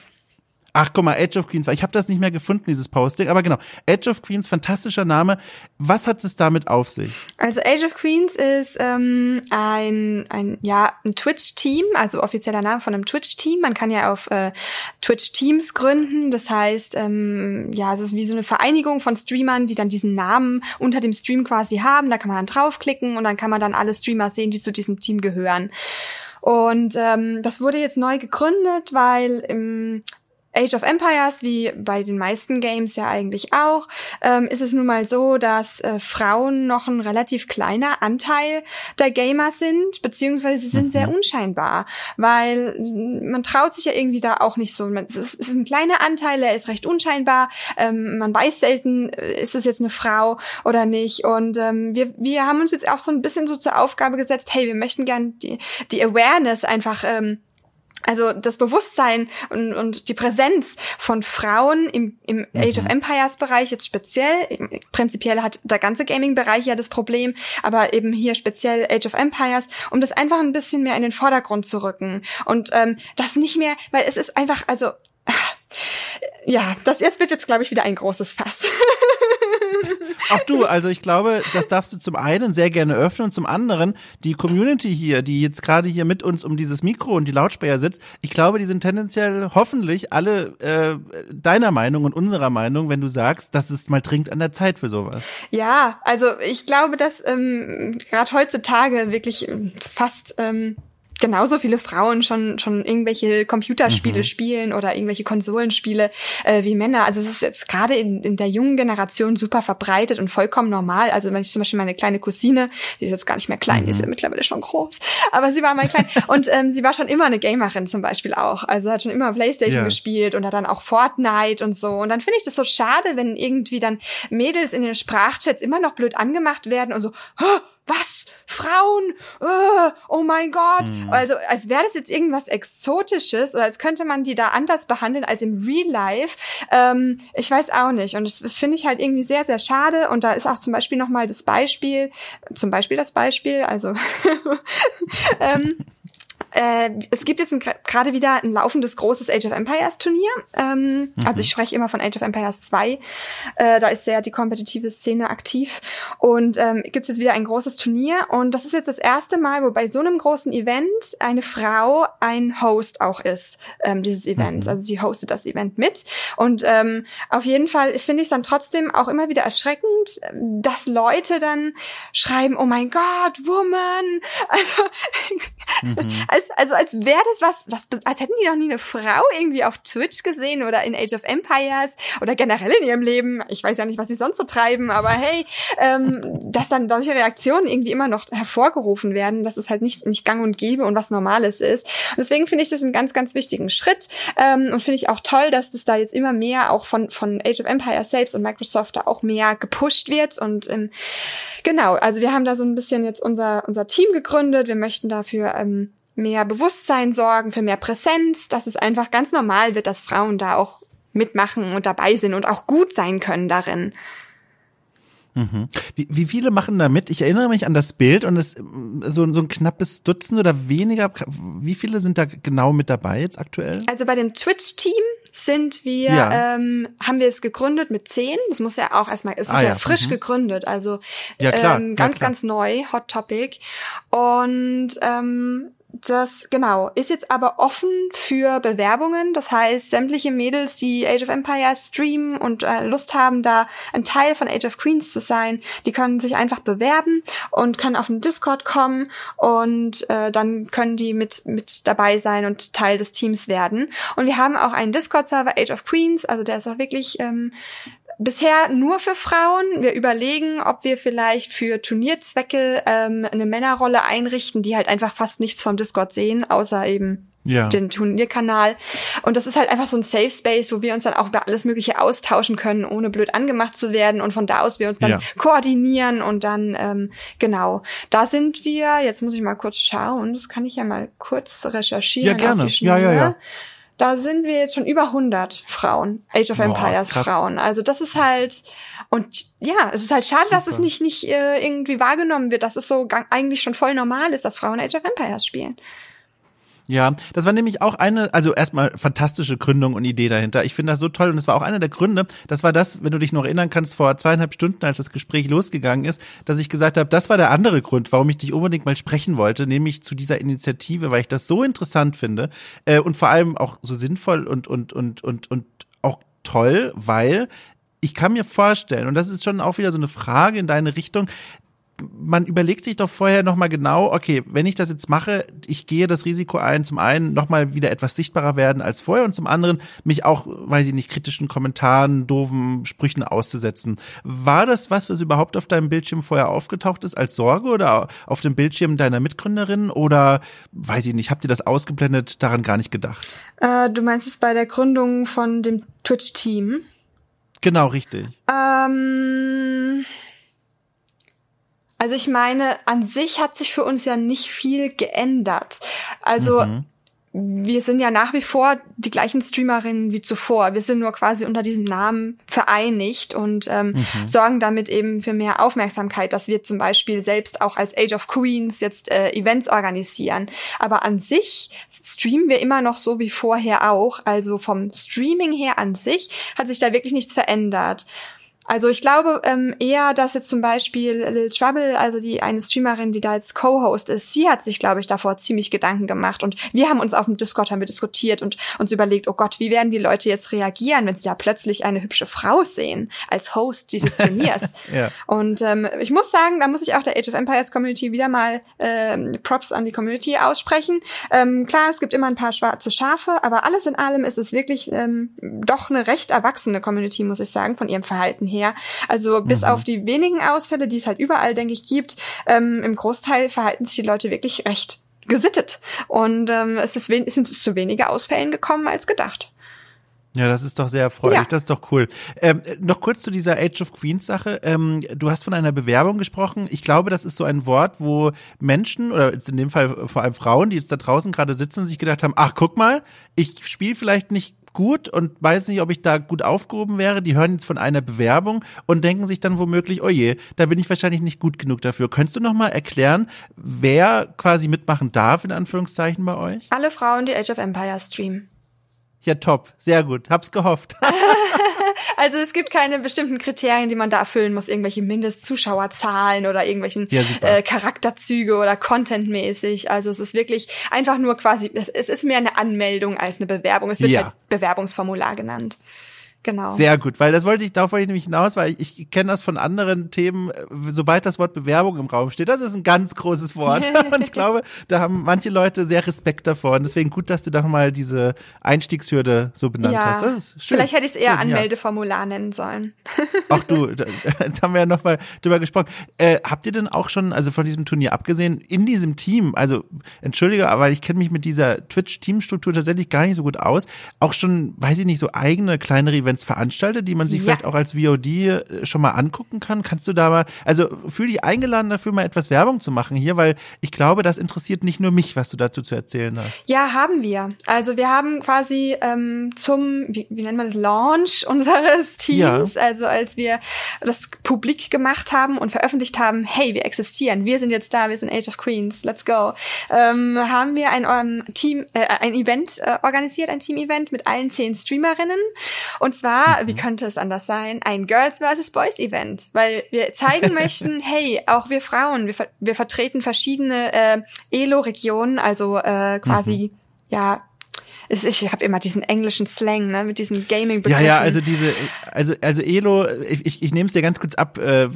Ach, guck mal, Age of Queens, ich habe das nicht mehr gefunden, dieses Posting, aber genau, Age of Queens, fantastischer Name. Was hat es damit auf sich? Also Age of Queens ist ähm, ein, ein, ja, ein Twitch-Team, also offizieller Name von einem Twitch-Team. Man kann ja auf äh, Twitch-Teams gründen, das heißt, ähm, ja, es ist wie so eine Vereinigung von Streamern, die dann diesen Namen unter dem Stream quasi haben. Da kann man dann draufklicken und dann kann man dann alle Streamer sehen, die zu diesem Team gehören. Und ähm, das wurde jetzt neu gegründet, weil im Age of Empires, wie bei den meisten Games ja eigentlich auch, ähm, ist es nun mal so, dass äh, Frauen noch ein relativ kleiner Anteil der Gamer sind, beziehungsweise sie sind mhm. sehr unscheinbar, weil man traut sich ja irgendwie da auch nicht so. Es ist, es ist ein kleiner Anteil, er ist recht unscheinbar. Ähm, man weiß selten, äh, ist es jetzt eine Frau oder nicht. Und ähm, wir, wir haben uns jetzt auch so ein bisschen so zur Aufgabe gesetzt, hey, wir möchten gern die, die Awareness einfach ähm, also das Bewusstsein und, und die Präsenz von Frauen im, im mhm. Age of Empires Bereich jetzt speziell, prinzipiell hat der ganze Gaming Bereich ja das Problem, aber eben hier speziell Age of Empires, um das einfach ein bisschen mehr in den Vordergrund zu rücken und ähm, das nicht mehr, weil es ist einfach, also ja, das jetzt wird jetzt glaube ich wieder ein großes Fass. Auch du, also ich glaube, das darfst du zum einen sehr gerne öffnen und zum anderen die Community hier, die jetzt gerade hier mit uns um dieses Mikro und die Lautsprecher sitzt, ich glaube, die sind tendenziell hoffentlich alle äh, deiner Meinung und unserer Meinung, wenn du sagst, dass es mal dringend an der Zeit für sowas. Ja, also ich glaube, dass ähm, gerade heutzutage wirklich fast ähm, genauso viele Frauen schon schon irgendwelche Computerspiele mhm. spielen oder irgendwelche Konsolenspiele äh, wie Männer. Also es ist jetzt gerade in, in der jungen Generation super verbreitet und vollkommen normal. Also wenn ich zum Beispiel meine kleine Cousine, die ist jetzt gar nicht mehr klein, mhm. die ist ja mhm. mittlerweile schon groß, aber sie war mal klein und ähm, sie war schon immer eine Gamerin zum Beispiel auch. Also hat schon immer Playstation ja. gespielt und hat dann auch Fortnite und so. Und dann finde ich das so schade, wenn irgendwie dann Mädels in den Sprachchats immer noch blöd angemacht werden und so, oh, was? Frauen? Uh, oh mein Gott. Mhm. Also als wäre das jetzt irgendwas Exotisches oder als könnte man die da anders behandeln als im Real Life. Ähm, ich weiß auch nicht. Und das, das finde ich halt irgendwie sehr, sehr schade. Und da ist auch zum Beispiel nochmal das Beispiel, zum Beispiel das Beispiel, also ähm, äh, es gibt jetzt gerade wieder ein laufendes großes Age of Empires Turnier. Ähm, mhm. Also ich spreche immer von Age of Empires 2. Äh, da ist sehr die kompetitive Szene aktiv. Und ähm, gibt es jetzt wieder ein großes Turnier. Und das ist jetzt das erste Mal, wo bei so einem großen Event eine Frau ein Host auch ist, ähm, dieses Events. Mhm. Also sie hostet das Event mit. Und ähm, auf jeden Fall finde ich es dann trotzdem auch immer wieder erschreckend, dass Leute dann schreiben, oh mein Gott, Woman. Also, mhm. Als also als wäre das was, was, als hätten die noch nie eine Frau irgendwie auf Twitch gesehen oder in Age of Empires oder generell in ihrem Leben. Ich weiß ja nicht, was sie sonst so treiben, aber hey, ähm, dass dann solche Reaktionen irgendwie immer noch hervorgerufen werden, dass es halt nicht, nicht gang und gäbe und was Normales ist. Und deswegen finde ich das einen ganz, ganz wichtigen Schritt ähm, und finde ich auch toll, dass das da jetzt immer mehr auch von, von Age of Empires selbst und Microsoft da auch mehr gepusht wird und ähm, genau, also wir haben da so ein bisschen jetzt unser, unser Team gegründet. Wir möchten dafür ähm, mehr Bewusstsein sorgen, für mehr Präsenz, dass es einfach ganz normal wird, dass Frauen da auch mitmachen und dabei sind und auch gut sein können darin. Mhm. Wie, wie viele machen da mit? Ich erinnere mich an das Bild und es so, so ein knappes Dutzend oder weniger. Wie viele sind da genau mit dabei jetzt aktuell? Also bei dem Twitch-Team sind wir, ja. ähm, haben wir es gegründet mit zehn. Das muss ja auch erstmal, es ist ah, ja. ja. frisch mhm. gegründet, also ja, klar. Ähm, ganz, ja, ganz neu, Hot Topic. Und ähm, das, genau, ist jetzt aber offen für Bewerbungen. Das heißt, sämtliche Mädels, die Age of Empires streamen und äh, Lust haben, da ein Teil von Age of Queens zu sein, die können sich einfach bewerben und können auf den Discord kommen und äh, dann können die mit, mit dabei sein und Teil des Teams werden. Und wir haben auch einen Discord-Server Age of Queens, also der ist auch wirklich ähm, bisher nur für Frauen. Wir überlegen, ob wir vielleicht für Turnierzwecke ähm, eine Männerrolle einrichten, die halt einfach fast nichts vom Discord sehen, außer eben ja. den Turnierkanal. Und das ist halt einfach so ein Safe Space, wo wir uns dann auch über alles Mögliche austauschen können, ohne blöd angemacht zu werden. Und von da aus wir uns dann ja. koordinieren und dann, ähm, genau, da sind wir, jetzt muss ich mal kurz schauen, das kann ich ja mal kurz recherchieren. Ja, gerne. Ja, ja, ja. Da sind wir jetzt schon über 100 Frauen, Age of Empires Boah, Frauen. Also das ist halt und ja, es ist halt schade, Super. dass es nicht nicht äh, irgendwie wahrgenommen wird, dass es so eigentlich schon voll normal ist, dass Frauen Age of Empires spielen. Ja, das war nämlich auch eine, also erstmal fantastische Gründung und Idee dahinter. Ich finde das so toll und es war auch einer der Gründe, das war das, wenn du dich noch erinnern kannst, vor zweieinhalb Stunden, als das Gespräch losgegangen ist, dass ich gesagt habe, das war der andere Grund, warum ich dich unbedingt mal sprechen wollte, nämlich zu dieser Initiative, weil ich das so interessant finde äh, und vor allem auch so sinnvoll und, und, und, und, und auch toll, weil ich kann mir vorstellen, und das ist schon auch wieder so eine Frage in deine Richtung, man überlegt sich doch vorher nochmal genau, okay, wenn ich das jetzt mache, ich gehe das Risiko ein, zum einen nochmal wieder etwas sichtbarer werden als vorher und zum anderen mich auch, weiß ich nicht, kritischen Kommentaren, doofen Sprüchen auszusetzen. War das was, was überhaupt auf deinem Bildschirm vorher aufgetaucht ist als Sorge oder auf dem Bildschirm deiner Mitgründerin oder, weiß ich nicht, habt ihr das ausgeblendet, daran gar nicht gedacht? Äh, du meinst es bei der Gründung von dem Twitch-Team? Genau, richtig. Ähm also ich meine, an sich hat sich für uns ja nicht viel geändert. Also mhm. wir sind ja nach wie vor die gleichen Streamerinnen wie zuvor. Wir sind nur quasi unter diesem Namen vereinigt und ähm, mhm. sorgen damit eben für mehr Aufmerksamkeit, dass wir zum Beispiel selbst auch als Age of Queens jetzt äh, Events organisieren. Aber an sich streamen wir immer noch so wie vorher auch. Also vom Streaming her an sich hat sich da wirklich nichts verändert. Also ich glaube ähm, eher, dass jetzt zum Beispiel Lil Trouble, also die eine Streamerin, die da jetzt Co-Host ist, sie hat sich, glaube ich, davor ziemlich Gedanken gemacht. Und wir haben uns auf dem Discord haben wir diskutiert und uns überlegt, oh Gott, wie werden die Leute jetzt reagieren, wenn sie ja plötzlich eine hübsche Frau sehen als Host dieses Turniers. ja. Und ähm, ich muss sagen, da muss ich auch der Age of Empires Community wieder mal ähm, Props an die Community aussprechen. Ähm, klar, es gibt immer ein paar schwarze Schafe, aber alles in allem ist es wirklich ähm, doch eine recht erwachsene Community, muss ich sagen, von ihrem Verhalten her her. Also bis mhm. auf die wenigen Ausfälle, die es halt überall, denke ich, gibt, ähm, im Großteil verhalten sich die Leute wirklich recht gesittet. Und ähm, es, ist es sind zu weniger Ausfällen gekommen als gedacht. Ja, das ist doch sehr erfreulich, ja. das ist doch cool. Ähm, noch kurz zu dieser Age of Queens Sache. Ähm, du hast von einer Bewerbung gesprochen. Ich glaube, das ist so ein Wort, wo Menschen oder in dem Fall vor allem Frauen, die jetzt da draußen gerade sitzen, sich gedacht haben, ach guck mal, ich spiele vielleicht nicht gut und weiß nicht, ob ich da gut aufgehoben wäre. Die hören jetzt von einer Bewerbung und denken sich dann womöglich, oh je, da bin ich wahrscheinlich nicht gut genug dafür. Könntest du noch mal erklären, wer quasi mitmachen darf, in Anführungszeichen bei euch? Alle Frauen, die Age of Empires streamen. Ja, top. Sehr gut. Hab's gehofft. also es gibt keine bestimmten Kriterien, die man da erfüllen muss, irgendwelche Mindestzuschauerzahlen oder irgendwelchen ja, äh, Charakterzüge oder contentmäßig. Also es ist wirklich einfach nur quasi, es, ist mehr eine Anmeldung als eine Bewerbung. Es wird ja. halt Bewerbungsformular genannt. Genau. Sehr gut, weil das wollte ich, darauf wollte ich nämlich hinaus, weil ich, ich kenne das von anderen Themen, sobald das Wort Bewerbung im Raum steht, das ist ein ganz großes Wort. und ich glaube, da haben manche Leute sehr Respekt davor. Und deswegen gut, dass du da nochmal diese Einstiegshürde so benannt ja, hast. Das ist schön. Vielleicht hätte ich es eher schön, Anmeldeformular ja. nennen sollen. Auch du, jetzt haben wir ja nochmal drüber gesprochen. Äh, habt ihr denn auch schon, also von diesem Turnier abgesehen, in diesem Team, also entschuldige, aber ich kenne mich mit dieser Twitch-Teamstruktur tatsächlich gar nicht so gut aus, auch schon, weiß ich nicht, so eigene kleinere Events Events veranstaltet, die man sich ja. vielleicht auch als VOD äh, schon mal angucken kann? Kannst du da mal, also fühl dich eingeladen dafür, mal etwas Werbung zu machen hier, weil ich glaube, das interessiert nicht nur mich, was du dazu zu erzählen hast. Ja, haben wir. Also wir haben quasi ähm, zum, wie, wie nennt man das, Launch unseres Teams, ja. also als wir das publik gemacht haben und veröffentlicht haben, hey, wir existieren, wir sind jetzt da, wir sind Age of Queens, let's go, ähm, haben wir ein ähm, Team, äh, ein Event äh, organisiert, ein Team-Event mit allen zehn Streamerinnen und zwar, mhm. wie könnte es anders sein, ein Girls vs. Boys Event, weil wir zeigen möchten, hey, auch wir Frauen, wir, wir vertreten verschiedene äh, Elo-Regionen, also äh, quasi mhm. ja ich habe immer diesen englischen Slang, ne, mit diesen Gaming-Begriffen. Ja, ja, also diese, also also Elo, ich, ich, ich nehme es dir ganz kurz ab, äh,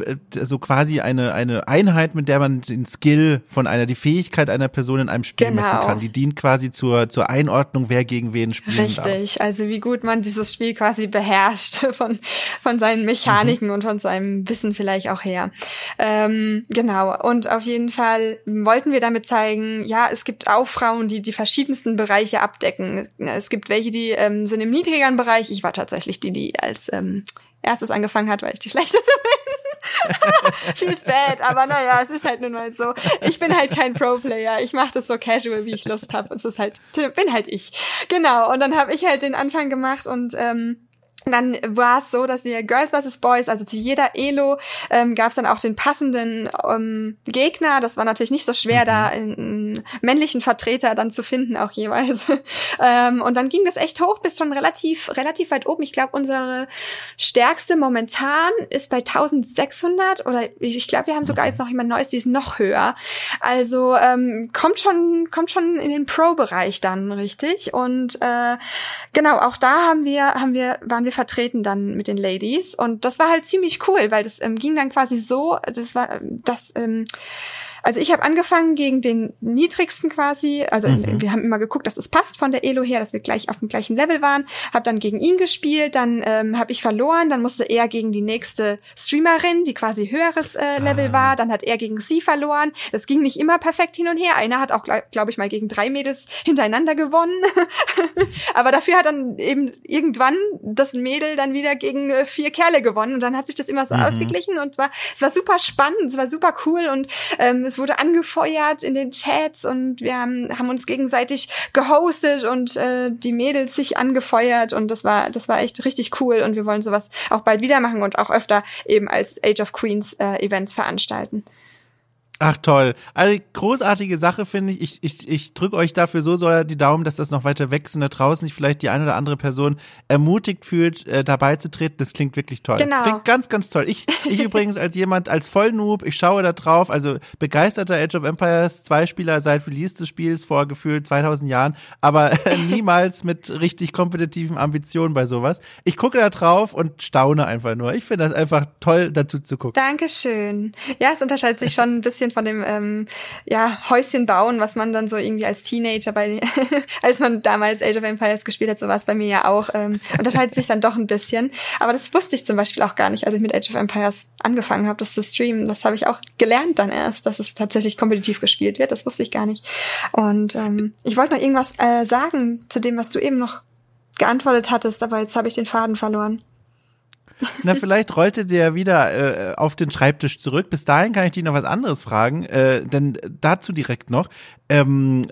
so quasi eine eine Einheit, mit der man den Skill von einer, die Fähigkeit einer Person in einem Spiel genau. messen kann. Die dient quasi zur zur Einordnung, wer gegen wen spielen Richtig, darf. also wie gut man dieses Spiel quasi beherrscht von von seinen Mechaniken mhm. und von seinem Wissen vielleicht auch her. Ähm, genau. Und auf jeden Fall wollten wir damit zeigen, ja, es gibt auch Frauen, die die verschiedensten Bereiche abdecken es gibt welche, die ähm, sind im niedrigeren Bereich. Ich war tatsächlich die, die als ähm, erstes angefangen hat, weil ich die schlechteste bin. Feels bad, aber naja, es ist halt nun mal so. Ich bin halt kein Pro-Player. Ich mache das so casual, wie ich Lust habe. Es ist halt, bin halt ich. Genau. Und dann habe ich halt den Anfang gemacht und ähm, dann war es so, dass wir Girls vs. Boys, also zu jeder Elo ähm, gab es dann auch den passenden ähm, Gegner. Das war natürlich nicht so schwer, mhm. da in, einen männlichen Vertreter dann zu finden, auch jeweils. ähm, und dann ging das echt hoch bis schon relativ, relativ weit oben. Ich glaube, unsere stärkste momentan ist bei 1600 oder ich glaube, wir haben sogar jetzt noch jemand Neues, die ist noch höher. Also ähm, kommt schon, kommt schon in den Pro-Bereich dann richtig. Und äh, genau, auch da haben wir, haben wir, waren wir vertreten dann mit den Ladies. Und das war halt ziemlich cool, weil das ähm, ging dann quasi so, das war das ähm, also ich habe angefangen gegen den niedrigsten quasi, also mhm. wir haben immer geguckt, dass es passt von der Elo her, dass wir gleich auf dem gleichen Level waren, habe dann gegen ihn gespielt, dann ähm, habe ich verloren, dann musste er gegen die nächste Streamerin, die quasi höheres äh, Level ah. war, dann hat er gegen sie verloren. Das ging nicht immer perfekt hin und her. Einer hat auch, glaube glaub ich, mal gegen drei Mädels hintereinander gewonnen. Aber dafür hat dann eben irgendwann das Mädel dann wieder gegen äh, vier Kerle gewonnen und dann hat sich das immer so mhm. ausgeglichen und zwar es war super spannend, es war super cool und ähm, es wurde angefeuert in den Chats und wir haben, haben uns gegenseitig gehostet und äh, die Mädels sich angefeuert und das war, das war echt richtig cool und wir wollen sowas auch bald wieder machen und auch öfter eben als Age of Queens äh, Events veranstalten. Ach toll. Also großartige Sache finde ich. Ich, ich, ich drücke euch dafür so sehr die Daumen, dass das noch weiter wächst und da draußen sich vielleicht die eine oder andere Person ermutigt fühlt, äh, dabei zu treten. Das klingt wirklich toll. Genau. Klingt ganz, ganz toll. Ich, ich übrigens als jemand, als Vollnoob, ich schaue da drauf, also begeisterter Age of Empires, zwei Spieler seit Release des Spiels vor gefühlt 2000 Jahren, aber niemals mit richtig kompetitiven Ambitionen bei sowas. Ich gucke da drauf und staune einfach nur. Ich finde das einfach toll, dazu zu gucken. Dankeschön. Ja, es unterscheidet sich schon ein bisschen von dem ähm, ja, Häuschen bauen, was man dann so irgendwie als Teenager bei, als man damals Age of Empires gespielt hat, so war es bei mir ja auch, ähm, unterscheidet sich dann doch ein bisschen. Aber das wusste ich zum Beispiel auch gar nicht, als ich mit Age of Empires angefangen habe, das zu streamen. Das habe ich auch gelernt dann erst, dass es tatsächlich kompetitiv gespielt wird. Das wusste ich gar nicht. Und ähm, ich wollte noch irgendwas äh, sagen zu dem, was du eben noch geantwortet hattest, aber jetzt habe ich den Faden verloren. Na, vielleicht rollte der wieder äh, auf den Schreibtisch zurück. Bis dahin kann ich dich noch was anderes fragen, äh, denn dazu direkt noch. Ähm,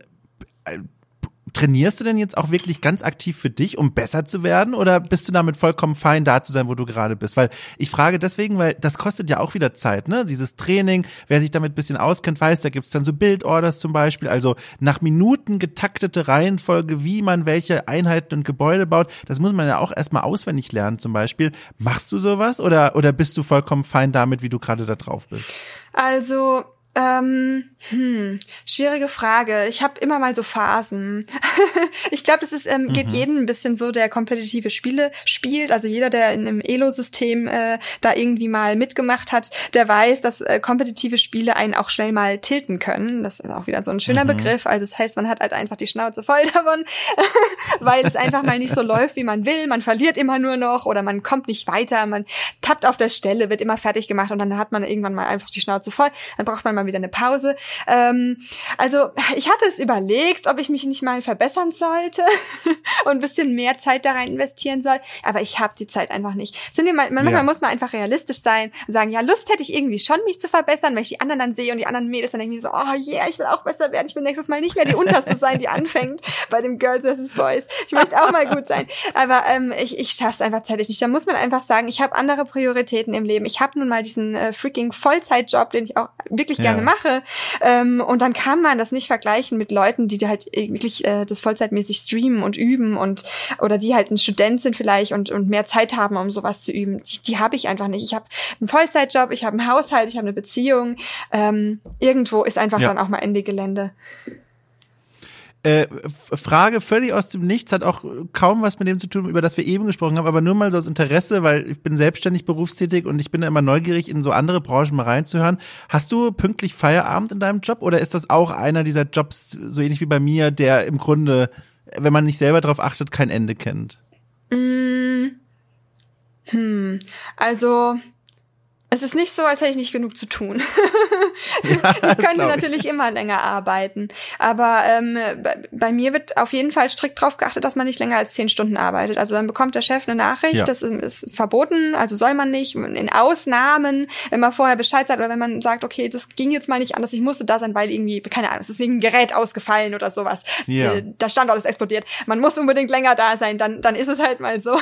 trainierst du denn jetzt auch wirklich ganz aktiv für dich, um besser zu werden? Oder bist du damit vollkommen fein, da zu sein, wo du gerade bist? Weil ich frage deswegen, weil das kostet ja auch wieder Zeit, ne? Dieses Training, wer sich damit bisschen auskennt, weiß, da gibt's dann so Bildorders zum Beispiel, also nach Minuten getaktete Reihenfolge, wie man welche Einheiten und Gebäude baut. Das muss man ja auch erstmal auswendig lernen zum Beispiel. Machst du sowas oder, oder bist du vollkommen fein damit, wie du gerade da drauf bist? Also ähm, hm, schwierige Frage. Ich habe immer mal so Phasen. ich glaube, es ist, ähm, mhm. geht jedem ein bisschen so, der kompetitive Spiele spielt. Also jeder, der in einem Elo-System äh, da irgendwie mal mitgemacht hat, der weiß, dass äh, kompetitive Spiele einen auch schnell mal tilten können. Das ist auch wieder so ein schöner mhm. Begriff. Also das heißt, man hat halt einfach die Schnauze voll davon, weil es einfach mal nicht so läuft, wie man will. Man verliert immer nur noch oder man kommt nicht weiter. Man tappt auf der Stelle, wird immer fertig gemacht und dann hat man irgendwann mal einfach die Schnauze voll. Dann braucht man mal wieder eine Pause. Ähm, also ich hatte es überlegt, ob ich mich nicht mal verbessern sollte und ein bisschen mehr Zeit da rein investieren soll, aber ich habe die Zeit einfach nicht. Sind wir mal, manchmal ja. muss man einfach realistisch sein und sagen, ja, Lust hätte ich irgendwie schon, mich zu verbessern, wenn ich die anderen dann sehe und die anderen Mädels, dann denke ich mir so, oh yeah, ich will auch besser werden. Ich will nächstes Mal nicht mehr die Unterste sein, die anfängt bei dem Girls vs. Boys. Ich möchte auch mal gut sein. Aber ähm, ich, ich schaffe es einfach zeitlich nicht. Da muss man einfach sagen, ich habe andere Prioritäten im Leben. Ich habe nun mal diesen äh, freaking Vollzeitjob, den ich auch wirklich ja. Gerne mache. Ähm, und dann kann man das nicht vergleichen mit Leuten, die halt wirklich äh, das vollzeitmäßig streamen und üben und oder die halt ein Student sind vielleicht und, und mehr Zeit haben, um sowas zu üben. Die, die habe ich einfach nicht. Ich habe einen Vollzeitjob, ich habe einen Haushalt, ich habe eine Beziehung. Ähm, irgendwo ist einfach ja. dann auch mal Ende Gelände. Äh, Frage völlig aus dem Nichts, hat auch kaum was mit dem zu tun, über das wir eben gesprochen haben, aber nur mal so aus Interesse, weil ich bin selbstständig berufstätig und ich bin immer neugierig, in so andere Branchen mal reinzuhören. Hast du pünktlich Feierabend in deinem Job oder ist das auch einer dieser Jobs, so ähnlich wie bei mir, der im Grunde, wenn man nicht selber darauf achtet, kein Ende kennt? Mm. Hm. Also, es ist nicht so, als hätte ich nicht genug zu tun. Ja, ich könnte natürlich ich. immer länger arbeiten. Aber ähm, bei mir wird auf jeden Fall strikt darauf geachtet, dass man nicht länger als zehn Stunden arbeitet. Also dann bekommt der Chef eine Nachricht, ja. das ist verboten, also soll man nicht. In Ausnahmen, wenn man vorher Bescheid sagt oder wenn man sagt, okay, das ging jetzt mal nicht anders, ich musste da sein, weil irgendwie, keine Ahnung, es ist ein Gerät ausgefallen oder sowas. Ja. Äh, der Standort ist explodiert. Man muss unbedingt länger da sein, dann, dann ist es halt mal so.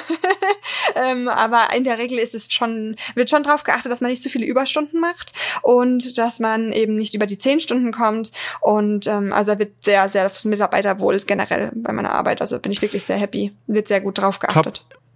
ähm, aber in der Regel ist es schon, wird schon darauf geachtet, dass man nicht zu viele Überstunden macht und dass man eben nicht über die zehn Stunden kommt. Und ähm, also wird sehr, sehr aufs Mitarbeiterwohl generell bei meiner Arbeit. Also bin ich wirklich sehr happy. Wird sehr gut drauf geachtet. Top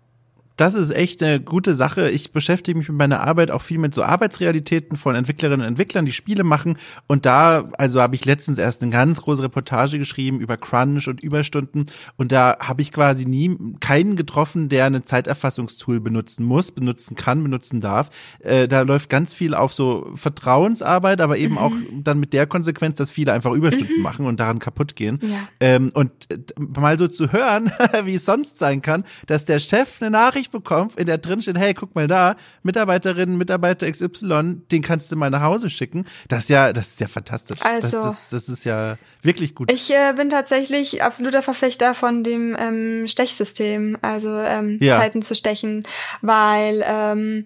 das ist echt eine gute Sache. Ich beschäftige mich mit meiner Arbeit auch viel mit so Arbeitsrealitäten von Entwicklerinnen und Entwicklern, die Spiele machen. Und da, also habe ich letztens erst eine ganz große Reportage geschrieben über Crunch und Überstunden. Und da habe ich quasi nie keinen getroffen, der eine Zeiterfassungstool benutzen muss, benutzen kann, benutzen darf. Äh, da läuft ganz viel auf so Vertrauensarbeit, aber eben mhm. auch dann mit der Konsequenz, dass viele einfach Überstunden mhm. machen und daran kaputt gehen. Ja. Ähm, und äh, mal so zu hören, wie es sonst sein kann, dass der Chef eine Nachricht bekommt, in der drin steht, hey, guck mal da, Mitarbeiterin, Mitarbeiter XY, den kannst du mal nach Hause schicken. Das ist ja, das ist ja fantastisch. Also, das, das, das ist ja wirklich gut. Ich äh, bin tatsächlich absoluter Verfechter von dem ähm, Stechsystem, also ähm, ja. Zeiten zu stechen, weil ähm,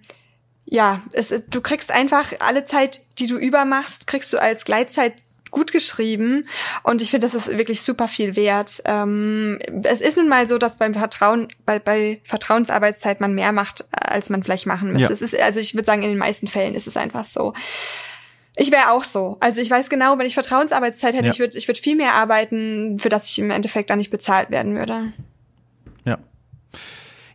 ja, es, du kriegst einfach alle Zeit, die du übermachst, kriegst du als Gleitzeit gut geschrieben und ich finde, das ist wirklich super viel wert. Ähm, es ist nun mal so, dass beim Vertrauen, bei, bei Vertrauensarbeitszeit man mehr macht, als man vielleicht machen müsste. Ja. Es ist, also ich würde sagen, in den meisten Fällen ist es einfach so. Ich wäre auch so. Also ich weiß genau, wenn ich Vertrauensarbeitszeit hätte, ja. ich würde ich würd viel mehr arbeiten, für das ich im Endeffekt da nicht bezahlt werden würde.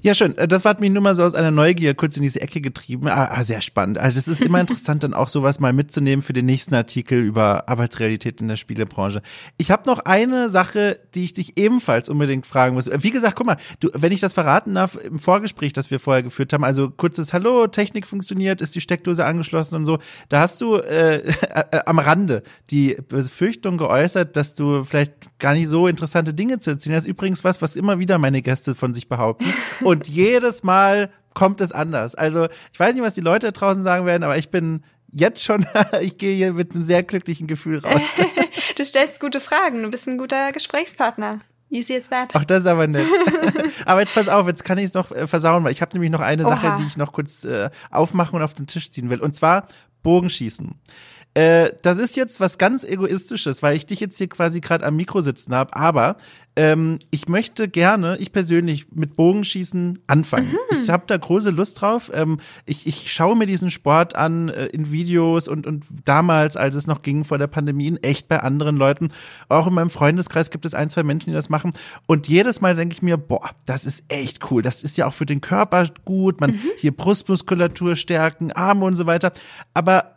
Ja, schön. Äh, das hat mich nur mal so aus einer Neugier kurz in diese Ecke getrieben. Ah, ah sehr spannend. Also es ist immer interessant, dann auch sowas mal mitzunehmen für den nächsten Artikel über Arbeitsrealität in der Spielebranche. Ich habe noch eine Sache, die ich dich ebenfalls unbedingt fragen muss. Wie gesagt, guck mal, du, wenn ich das verraten darf, im Vorgespräch, das wir vorher geführt haben, also kurzes Hallo, Technik funktioniert, ist die Steckdose angeschlossen und so, da hast du äh, äh, am Rande die Befürchtung geäußert, dass du vielleicht gar nicht so interessante Dinge zu erzählen hast. Übrigens was, was immer wieder meine Gäste von sich behaupten. Und jedes Mal kommt es anders. Also ich weiß nicht, was die Leute da draußen sagen werden, aber ich bin jetzt schon, ich gehe hier mit einem sehr glücklichen Gefühl raus. du stellst gute Fragen, du bist ein guter Gesprächspartner. Easy as that. Ach, das ist aber nett. aber jetzt pass auf, jetzt kann ich es noch äh, versauen, weil ich habe nämlich noch eine Oha. Sache, die ich noch kurz äh, aufmachen und auf den Tisch ziehen will. Und zwar Bogenschießen. Äh, das ist jetzt was ganz Egoistisches, weil ich dich jetzt hier quasi gerade am Mikro sitzen habe, aber ähm, ich möchte gerne, ich persönlich, mit Bogenschießen anfangen. Mhm. Ich habe da große Lust drauf. Ähm, ich, ich schaue mir diesen Sport an äh, in Videos und, und damals, als es noch ging vor der Pandemie, in echt bei anderen Leuten. Auch in meinem Freundeskreis gibt es ein, zwei Menschen, die das machen. Und jedes Mal denke ich mir, boah, das ist echt cool. Das ist ja auch für den Körper gut. Man mhm. hier Brustmuskulatur stärken, Arme und so weiter. Aber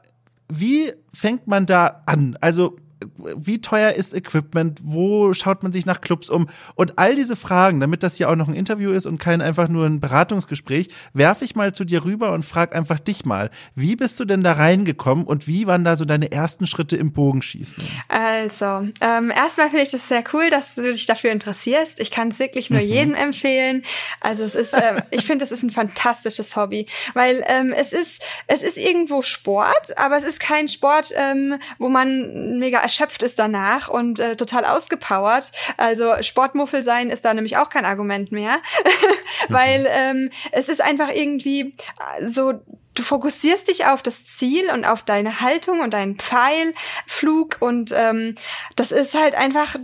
wie fängt man da an? Also wie teuer ist Equipment, wo schaut man sich nach Clubs um und all diese Fragen, damit das hier auch noch ein Interview ist und kein einfach nur ein Beratungsgespräch, werfe ich mal zu dir rüber und frag einfach dich mal, wie bist du denn da reingekommen und wie waren da so deine ersten Schritte im Bogenschießen? Also, ähm, erstmal finde ich das sehr cool, dass du dich dafür interessierst. Ich kann es wirklich nur mhm. jedem empfehlen. Also es ist, ähm, ich finde, es ist ein fantastisches Hobby, weil ähm, es ist, es ist irgendwo Sport, aber es ist kein Sport, ähm, wo man mega erschöpft ist danach und äh, total ausgepowert. Also Sportmuffel sein ist da nämlich auch kein Argument mehr, weil ähm, es ist einfach irgendwie äh, so du fokussierst dich auf das Ziel und auf deine Haltung und deinen Pfeilflug und ähm, das ist halt einfach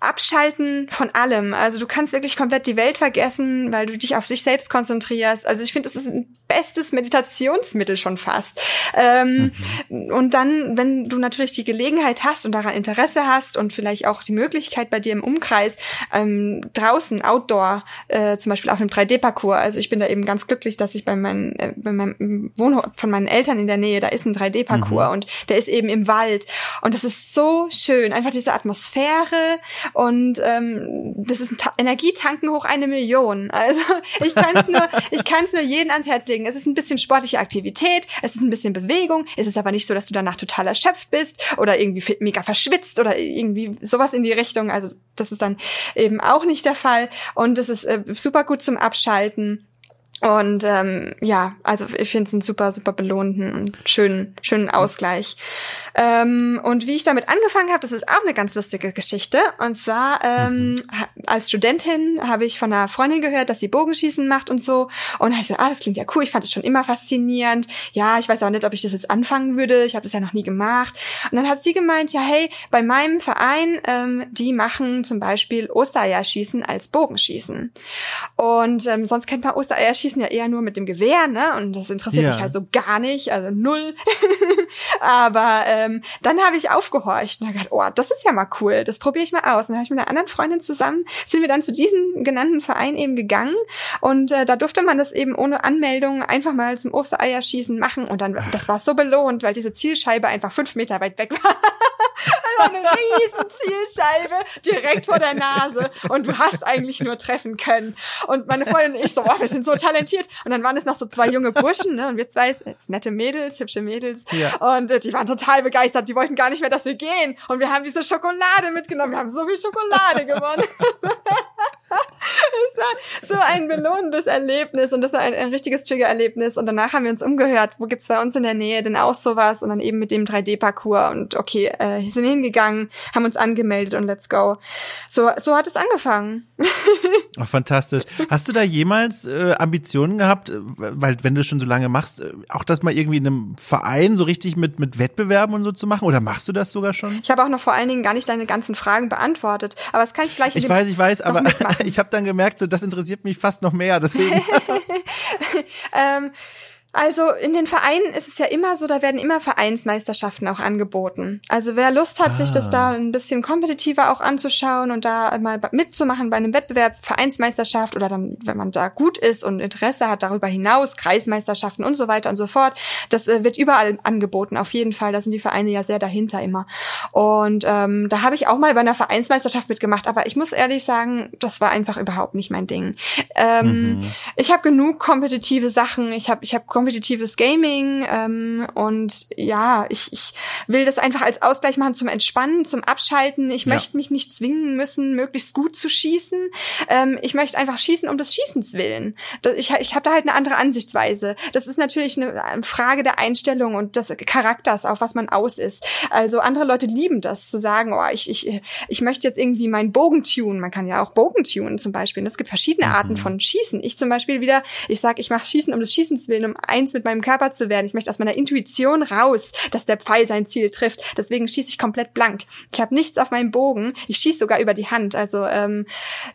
Abschalten von allem. Also du kannst wirklich komplett die Welt vergessen, weil du dich auf dich selbst konzentrierst. Also ich finde, es ist ein bestes Meditationsmittel schon fast. Ähm, mhm. Und dann, wenn du natürlich die Gelegenheit hast und daran Interesse hast und vielleicht auch die Möglichkeit bei dir im Umkreis ähm, draußen, outdoor, äh, zum Beispiel auf einem 3D-Parcours. Also ich bin da eben ganz glücklich, dass ich bei, meinen, äh, bei meinem Wohnort von meinen Eltern in der Nähe, da ist ein 3D-Parcours mhm. und der ist eben im Wald. Und das ist so schön, einfach diese Atmosphäre und ähm, das ist ein Ta Energietanken hoch eine Million. Also ich kann es nur, ich kann es nur jeden ans Herz legen es ist ein bisschen sportliche Aktivität, es ist ein bisschen Bewegung, es ist aber nicht so, dass du danach total erschöpft bist oder irgendwie mega verschwitzt oder irgendwie sowas in die Richtung. Also das ist dann eben auch nicht der Fall und es ist äh, super gut zum Abschalten. Und ähm, ja, also ich finde es einen super, super belohnten und schönen, schönen Ausgleich. Ähm, und wie ich damit angefangen habe, das ist auch eine ganz lustige Geschichte. Und zwar ähm, mhm. als Studentin habe ich von einer Freundin gehört, dass sie Bogenschießen macht und so. Und da ich so, ah, das klingt ja cool. Ich fand es schon immer faszinierend. Ja, ich weiß auch nicht, ob ich das jetzt anfangen würde. Ich habe das ja noch nie gemacht. Und dann hat sie gemeint, ja, hey, bei meinem Verein, ähm, die machen zum Beispiel Ostereierschießen als Bogenschießen. Und ähm, sonst kennt man Ostereierschießen schießen ja eher nur mit dem Gewehr, ne? Und das interessiert ja. mich halt so gar nicht, also null. Aber ähm, dann habe ich aufgehorcht und habe gedacht, oh, das ist ja mal cool, das probiere ich mal aus. Und dann habe ich mit einer anderen Freundin zusammen, sind wir dann zu diesem genannten Verein eben gegangen und äh, da durfte man das eben ohne Anmeldung einfach mal zum Ostereierschießen machen und dann, das war so belohnt, weil diese Zielscheibe einfach fünf Meter weit weg war. Also eine riesen Zielscheibe direkt vor der Nase und du hast eigentlich nur treffen können. Und meine Freundin und ich so, oh, wir sind so talentiert. Und dann waren es noch so zwei junge Burschen, ne? Und wir zwei, jetzt nette Mädels, hübsche Mädels. Ja. Und äh, die waren total begeistert. Die wollten gar nicht mehr, dass wir gehen. Und wir haben diese Schokolade mitgenommen. Wir haben so viel Schokolade gewonnen. es war so ein belohnendes Erlebnis und das war ein, ein richtiges Trigger-Erlebnis. Und danach haben wir uns umgehört, wo gibt's bei uns in der Nähe denn auch sowas? Und dann eben mit dem 3D-Parcours und okay, äh, sind hingegangen, haben uns angemeldet und let's go. So, so hat es angefangen. Oh, fantastisch. Hast du da jemals äh, Ambitionen gehabt, weil wenn du schon so lange machst, äh, auch das mal irgendwie in einem Verein so richtig mit mit Wettbewerben und so zu machen? Oder machst du das sogar schon? Ich habe auch noch vor allen Dingen gar nicht deine ganzen Fragen beantwortet, aber das kann ich gleich. Ich weiß, ich weiß, aber ich habe dann gemerkt, so das interessiert mich fast noch mehr. Deswegen. ähm, also in den Vereinen ist es ja immer so, da werden immer Vereinsmeisterschaften auch angeboten. Also wer Lust hat, ah. sich das da ah. ein bisschen kompetitiver auch anzuschauen und da mal mitzumachen bei einem Wettbewerb, Vereinsmeisterschaft oder dann, wenn man da gut ist und Interesse hat, darüber hinaus, Kreismeisterschaften und so weiter und so fort, das äh, wird überall angeboten, auf jeden Fall. Da sind die Vereine ja sehr dahinter immer. Und ähm, da habe ich auch mal bei einer Vereinsmeisterschaft mitgemacht, aber ich muss ehrlich sagen, das war einfach überhaupt nicht mein Ding. Ähm, mhm. Ich habe genug kompetitive Sachen, ich habe ich hab kompetitives Gaming ähm, und ja, ich, ich will das einfach als Ausgleich machen zum Entspannen, zum Abschalten. Ich ja. möchte mich nicht zwingen müssen, möglichst gut zu schießen. Ähm, ich möchte einfach schießen um des Schießens willen. Das, ich ich habe da halt eine andere Ansichtsweise. Das ist natürlich eine Frage der Einstellung und des Charakters, auf was man aus ist. Also andere Leute lieben das, zu sagen, oh, ich, ich, ich möchte jetzt irgendwie meinen Bogen tunen. Man kann ja auch Bogen tunen zum Beispiel. Und es gibt verschiedene Arten mhm. von Schießen. Ich zum Beispiel wieder, ich sage, ich mache Schießen um des Schießens willen, um eins mit meinem Körper zu werden. Ich möchte aus meiner Intuition raus, dass der Pfeil sein Ziel trifft. Deswegen schieße ich komplett blank. Ich habe nichts auf meinem Bogen. Ich schieße sogar über die Hand. Also ähm,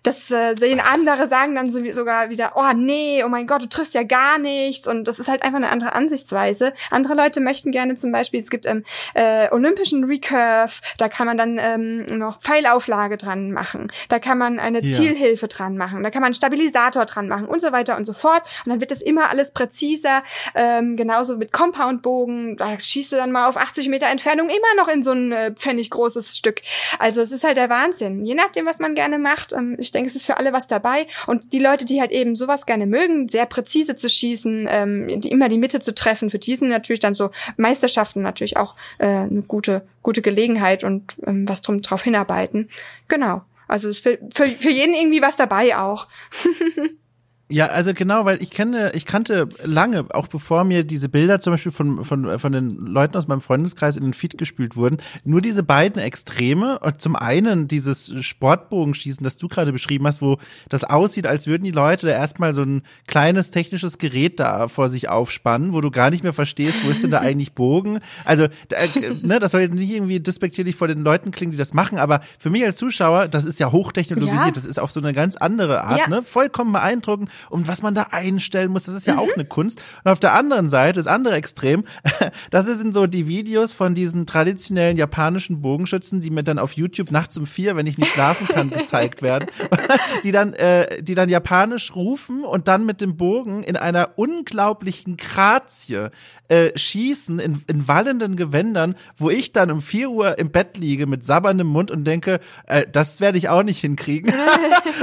das äh, sehen andere, sagen dann so, sogar wieder, oh nee, oh mein Gott, du triffst ja gar nichts. Und das ist halt einfach eine andere Ansichtsweise. Andere Leute möchten gerne zum Beispiel, es gibt ähm, äh, olympischen Recurve, da kann man dann ähm, noch Pfeilauflage dran machen. Da kann man eine ja. Zielhilfe dran machen. Da kann man einen Stabilisator dran machen und so weiter und so fort. Und dann wird es immer alles präziser. Ähm, genauso mit Compoundbogen, da schießt du dann mal auf 80 Meter Entfernung immer noch in so ein äh, pfennig großes Stück. Also es ist halt der Wahnsinn. Je nachdem, was man gerne macht. Ähm, ich denke, es ist für alle was dabei. Und die Leute, die halt eben sowas gerne mögen, sehr präzise zu schießen, ähm, die, immer die Mitte zu treffen, für die sind natürlich dann so Meisterschaften natürlich auch äh, eine gute, gute Gelegenheit und ähm, was drum drauf hinarbeiten. Genau. Also ist für, für, für jeden irgendwie was dabei auch. Ja, also genau, weil ich kenne, ich kannte lange, auch bevor mir diese Bilder zum Beispiel von, von, von den Leuten aus meinem Freundeskreis in den Feed gespült wurden, nur diese beiden Extreme. Und zum einen dieses Sportbogenschießen, das du gerade beschrieben hast, wo das aussieht, als würden die Leute da erstmal so ein kleines technisches Gerät da vor sich aufspannen, wo du gar nicht mehr verstehst, wo ist denn da eigentlich Bogen? Also, da, ne, das soll nicht irgendwie despektierlich vor den Leuten klingen, die das machen, aber für mich als Zuschauer, das ist ja hochtechnologisiert, ja. das ist auf so eine ganz andere Art, ja. ne? Vollkommen beeindruckend und was man da einstellen muss, das ist ja mhm. auch eine Kunst. Und auf der anderen Seite, das andere Extrem, das sind so die Videos von diesen traditionellen japanischen Bogenschützen, die mir dann auf YouTube nachts um vier, wenn ich nicht schlafen kann, gezeigt werden, die dann, äh, die dann japanisch rufen und dann mit dem Bogen in einer unglaublichen Grazie äh, schießen in, in wallenden Gewändern, wo ich dann um vier Uhr im Bett liege mit sabberndem Mund und denke, äh, das werde ich auch nicht hinkriegen.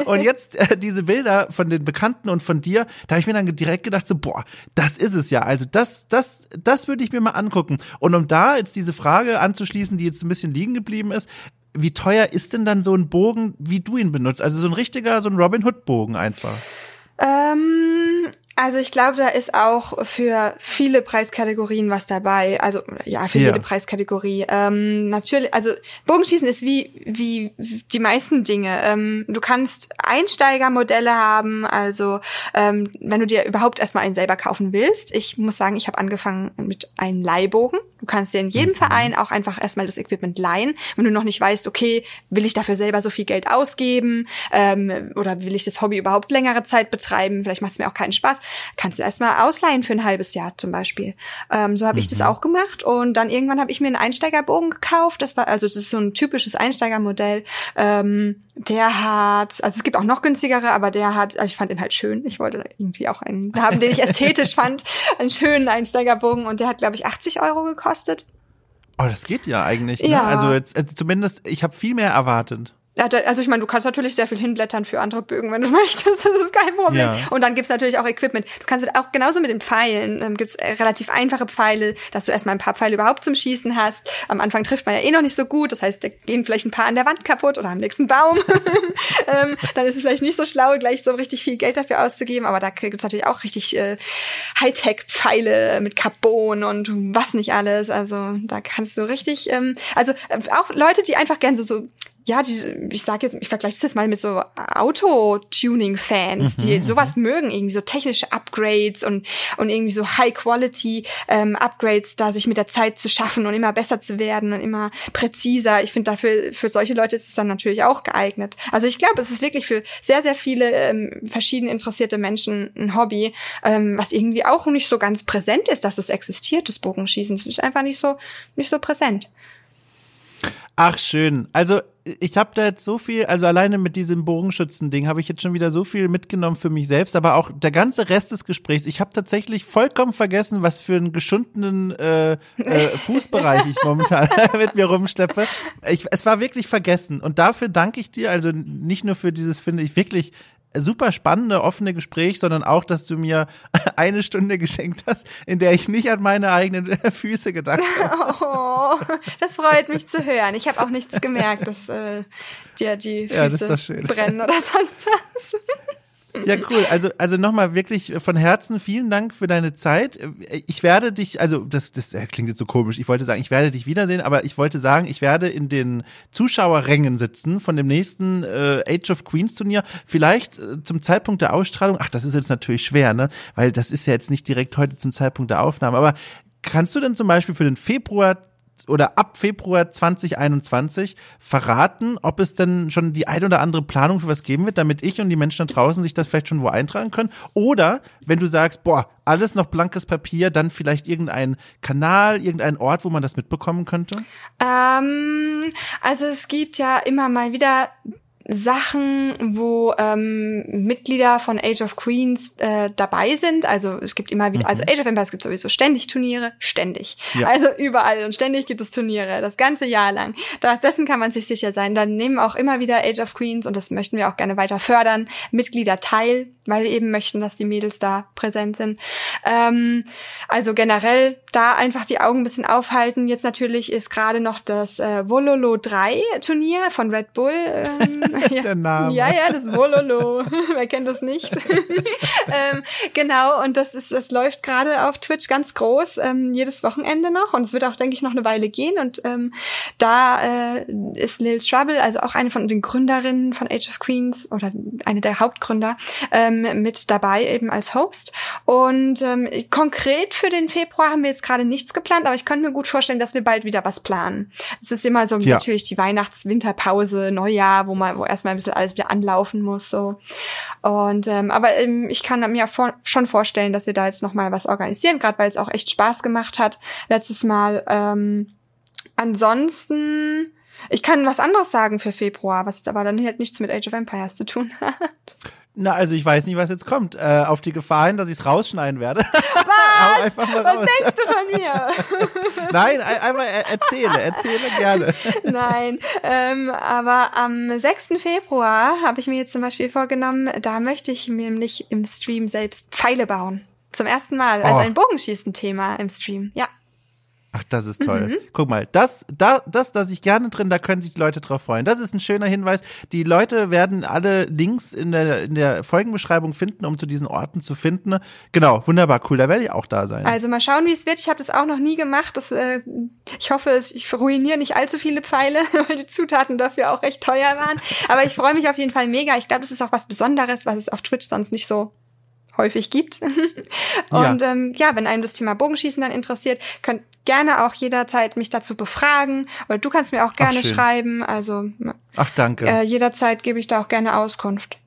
und jetzt äh, diese Bilder von den Bekannten und von dir, da habe ich mir dann direkt gedacht, so, boah, das ist es ja. Also das, das, das würde ich mir mal angucken. Und um da jetzt diese Frage anzuschließen, die jetzt ein bisschen liegen geblieben ist, wie teuer ist denn dann so ein Bogen, wie du ihn benutzt? Also so ein richtiger, so ein Robin Hood Bogen einfach. Ähm, also ich glaube, da ist auch für viele Preiskategorien was dabei. Also ja, für ja. jede Preiskategorie. Ähm, natürlich, also Bogenschießen ist wie wie die meisten Dinge. Ähm, du kannst Einsteigermodelle haben. Also ähm, wenn du dir überhaupt erstmal einen selber kaufen willst. Ich muss sagen, ich habe angefangen mit einem Leihbogen. Du kannst dir in jedem mhm. Verein auch einfach erstmal das Equipment leihen, wenn du noch nicht weißt, okay, will ich dafür selber so viel Geld ausgeben ähm, oder will ich das Hobby überhaupt längere Zeit betreiben, vielleicht macht es mir auch keinen Spaß, kannst du erstmal ausleihen für ein halbes Jahr zum Beispiel. Ähm, so habe mhm. ich das mhm. auch gemacht und dann irgendwann habe ich mir einen Einsteigerbogen gekauft, das war, also das ist so ein typisches Einsteigermodell, ähm, der hat, also es gibt auch noch günstigere, aber der hat, also ich fand den halt schön. Ich wollte irgendwie auch einen haben, den ich ästhetisch fand, einen schönen Einsteigerbogen und der hat, glaube ich, 80 Euro gekostet. Oh, das geht ja eigentlich. Ne? Ja. Also jetzt, also zumindest, ich habe viel mehr erwartet. Also ich meine, du kannst natürlich sehr viel hinblättern für andere Bögen, wenn du möchtest. Das ist kein Problem. Ja. Und dann gibt's natürlich auch Equipment. Du kannst mit, auch genauso mit den Pfeilen. Ähm, gibt's äh, relativ einfache Pfeile, dass du erstmal ein paar Pfeile überhaupt zum Schießen hast. Am Anfang trifft man ja eh noch nicht so gut. Das heißt, da gehen vielleicht ein paar an der Wand kaputt oder am nächsten Baum. ähm, dann ist es vielleicht nicht so schlau, gleich so richtig viel Geld dafür auszugeben. Aber da gibt's natürlich auch richtig äh, Hightech-Pfeile mit Carbon und was nicht alles. Also da kannst du richtig, ähm, also äh, auch Leute, die einfach gern so, so ja, die, ich sage jetzt, ich vergleiche das mal mit so Auto-Tuning-Fans, die mhm, sowas mhm. mögen, irgendwie so technische Upgrades und, und irgendwie so High-Quality-Upgrades, ähm, da sich mit der Zeit zu schaffen und immer besser zu werden und immer präziser. Ich finde dafür, für solche Leute ist es dann natürlich auch geeignet. Also ich glaube, es ist wirklich für sehr, sehr viele ähm, verschieden interessierte Menschen ein Hobby, ähm, was irgendwie auch nicht so ganz präsent ist, dass es existiert, das Bogenschießen. Es ist einfach nicht so, nicht so präsent. Ach schön. Also ich habe da jetzt so viel, also alleine mit diesem Bogenschützen-Ding habe ich jetzt schon wieder so viel mitgenommen für mich selbst, aber auch der ganze Rest des Gesprächs. Ich habe tatsächlich vollkommen vergessen, was für einen geschundenen äh, äh, Fußbereich ich momentan mit mir rumschleppe. Ich, es war wirklich vergessen und dafür danke ich dir. Also nicht nur für dieses, finde ich wirklich super spannende, offene Gespräch, sondern auch, dass du mir eine Stunde geschenkt hast, in der ich nicht an meine eigenen Füße gedacht habe. Oh, das freut mich zu hören. Ich habe auch nichts gemerkt, dass äh, dir die Füße ja, brennen oder sonst was. Ja, cool. Also, also nochmal wirklich von Herzen vielen Dank für deine Zeit. Ich werde dich, also das, das klingt jetzt so komisch. Ich wollte sagen, ich werde dich wiedersehen, aber ich wollte sagen, ich werde in den Zuschauerrängen sitzen von dem nächsten äh, Age of Queens Turnier. Vielleicht äh, zum Zeitpunkt der Ausstrahlung. Ach, das ist jetzt natürlich schwer, ne? Weil das ist ja jetzt nicht direkt heute zum Zeitpunkt der Aufnahme. Aber kannst du denn zum Beispiel für den Februar oder ab Februar 2021 verraten, ob es denn schon die ein oder andere Planung für was geben wird, damit ich und die Menschen da draußen sich das vielleicht schon wo eintragen können? Oder wenn du sagst, boah, alles noch blankes Papier, dann vielleicht irgendein Kanal, irgendein Ort, wo man das mitbekommen könnte? Ähm, also es gibt ja immer mal wieder Sachen, wo ähm, Mitglieder von Age of Queens äh, dabei sind. Also es gibt immer wieder, also mhm. also Age of Empires gibt sowieso ständig Turniere, ständig. Ja. Also überall und ständig gibt es Turniere, das ganze Jahr lang. Das, dessen kann man sich sicher sein. Dann nehmen auch immer wieder Age of Queens und das möchten wir auch gerne weiter fördern, Mitglieder teil, weil wir eben möchten, dass die Mädels da präsent sind. Ähm, also generell da einfach die Augen ein bisschen aufhalten. Jetzt natürlich ist gerade noch das äh, Vololo 3 Turnier von Red Bull. Ähm, ja. Der Name. Ja, ja, das Wololo. Wer kennt das nicht? ähm, genau, und das ist, das läuft gerade auf Twitch ganz groß, ähm, jedes Wochenende noch. Und es wird auch, denke ich, noch eine Weile gehen. Und ähm, da äh, ist Lil Trouble, also auch eine von den Gründerinnen von Age of Queens oder eine der Hauptgründer, ähm, mit dabei, eben als Host. Und ähm, konkret für den Februar haben wir jetzt gerade nichts geplant, aber ich könnte mir gut vorstellen, dass wir bald wieder was planen. Es ist immer so ja. natürlich die Weihnachts-Winterpause, Neujahr, wo man, wo erstmal ein bisschen alles wieder anlaufen muss. So. Und ähm, aber ähm, ich kann mir vor, schon vorstellen, dass wir da jetzt noch mal was organisieren, gerade weil es auch echt Spaß gemacht hat letztes Mal. Ähm, ansonsten ich kann was anderes sagen für Februar, was aber dann halt nichts mit Age of Empires zu tun hat. Na, also ich weiß nicht, was jetzt kommt. Äh, auf die Gefahr hin, dass ich es rausschneiden werde. Was? was denkst du von mir? Nein, einmal erzähle, erzähle gerne. Nein, ähm, aber am 6. Februar habe ich mir jetzt zum Beispiel vorgenommen, da möchte ich mir nämlich im Stream selbst Pfeile bauen. Zum ersten Mal als oh. ein Bogenschießen-Thema im Stream. Ja. Ach, das ist toll. Mhm. Guck mal, das, da, das, da ich gerne drin, da können sich die Leute drauf freuen. Das ist ein schöner Hinweis. Die Leute werden alle Links in der, in der Folgenbeschreibung finden, um zu diesen Orten zu finden. Genau, wunderbar, cool. Da werde ich auch da sein. Also mal schauen, wie es wird. Ich habe das auch noch nie gemacht. Das, äh, ich hoffe, ich ruiniere nicht allzu viele Pfeile, weil die Zutaten dafür auch recht teuer waren. Aber ich freue mich auf jeden Fall mega. Ich glaube, das ist auch was Besonderes, was es auf Twitch sonst nicht so häufig gibt. und ja. Ähm, ja, wenn einem das Thema Bogenschießen dann interessiert, könnt gerne auch jederzeit mich dazu befragen oder du kannst mir auch gerne Ach, schreiben. Also Ach danke. Äh, jederzeit gebe ich da auch gerne Auskunft.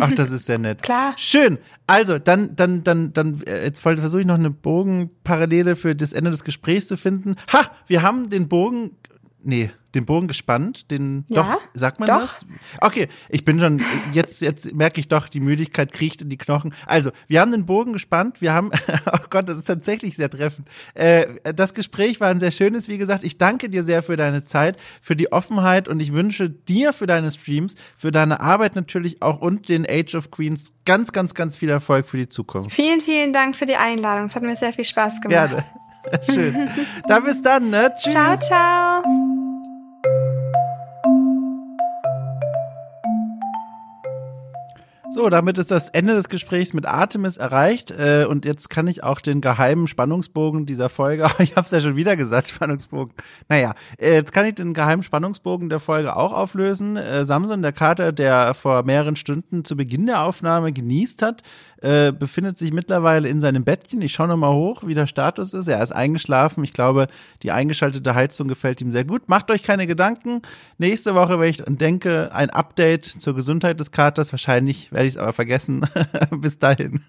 Ach, das ist sehr nett. Klar. Schön. Also, dann, dann, dann, dann, äh, jetzt versuche ich noch eine Bogenparallele für das Ende des Gesprächs zu finden. Ha, wir haben den Bogen, nee, den Bogen gespannt, den ja, doch, sagt man doch. das? Okay, ich bin schon jetzt jetzt merke ich doch, die Müdigkeit kriecht in die Knochen. Also, wir haben den Bogen gespannt, wir haben oh Gott, das ist tatsächlich sehr treffend. Äh, das Gespräch war ein sehr schönes, wie gesagt, ich danke dir sehr für deine Zeit, für die Offenheit und ich wünsche dir für deine Streams, für deine Arbeit natürlich auch und den Age of Queens ganz ganz ganz viel Erfolg für die Zukunft. Vielen vielen Dank für die Einladung. Es hat mir sehr viel Spaß gemacht. Gerne. Schön. dann bis dann, ne? Tschüss. Ciao, ciao. So, damit ist das Ende des Gesprächs mit Artemis erreicht äh, und jetzt kann ich auch den geheimen Spannungsbogen dieser Folge, ich habe es ja schon wieder gesagt, Spannungsbogen. Naja, äh, jetzt kann ich den geheimen Spannungsbogen der Folge auch auflösen. Äh, Samson, der Kater, der vor mehreren Stunden zu Beginn der Aufnahme genießt hat, äh, befindet sich mittlerweile in seinem Bettchen. Ich schaue nochmal hoch, wie der Status ist. Er ist eingeschlafen. Ich glaube, die eingeschaltete Heizung gefällt ihm sehr gut. Macht euch keine Gedanken. Nächste Woche, wenn ich denke, ein Update zur Gesundheit des Katers. Wahrscheinlich werde ich es aber vergessen. Bis dahin.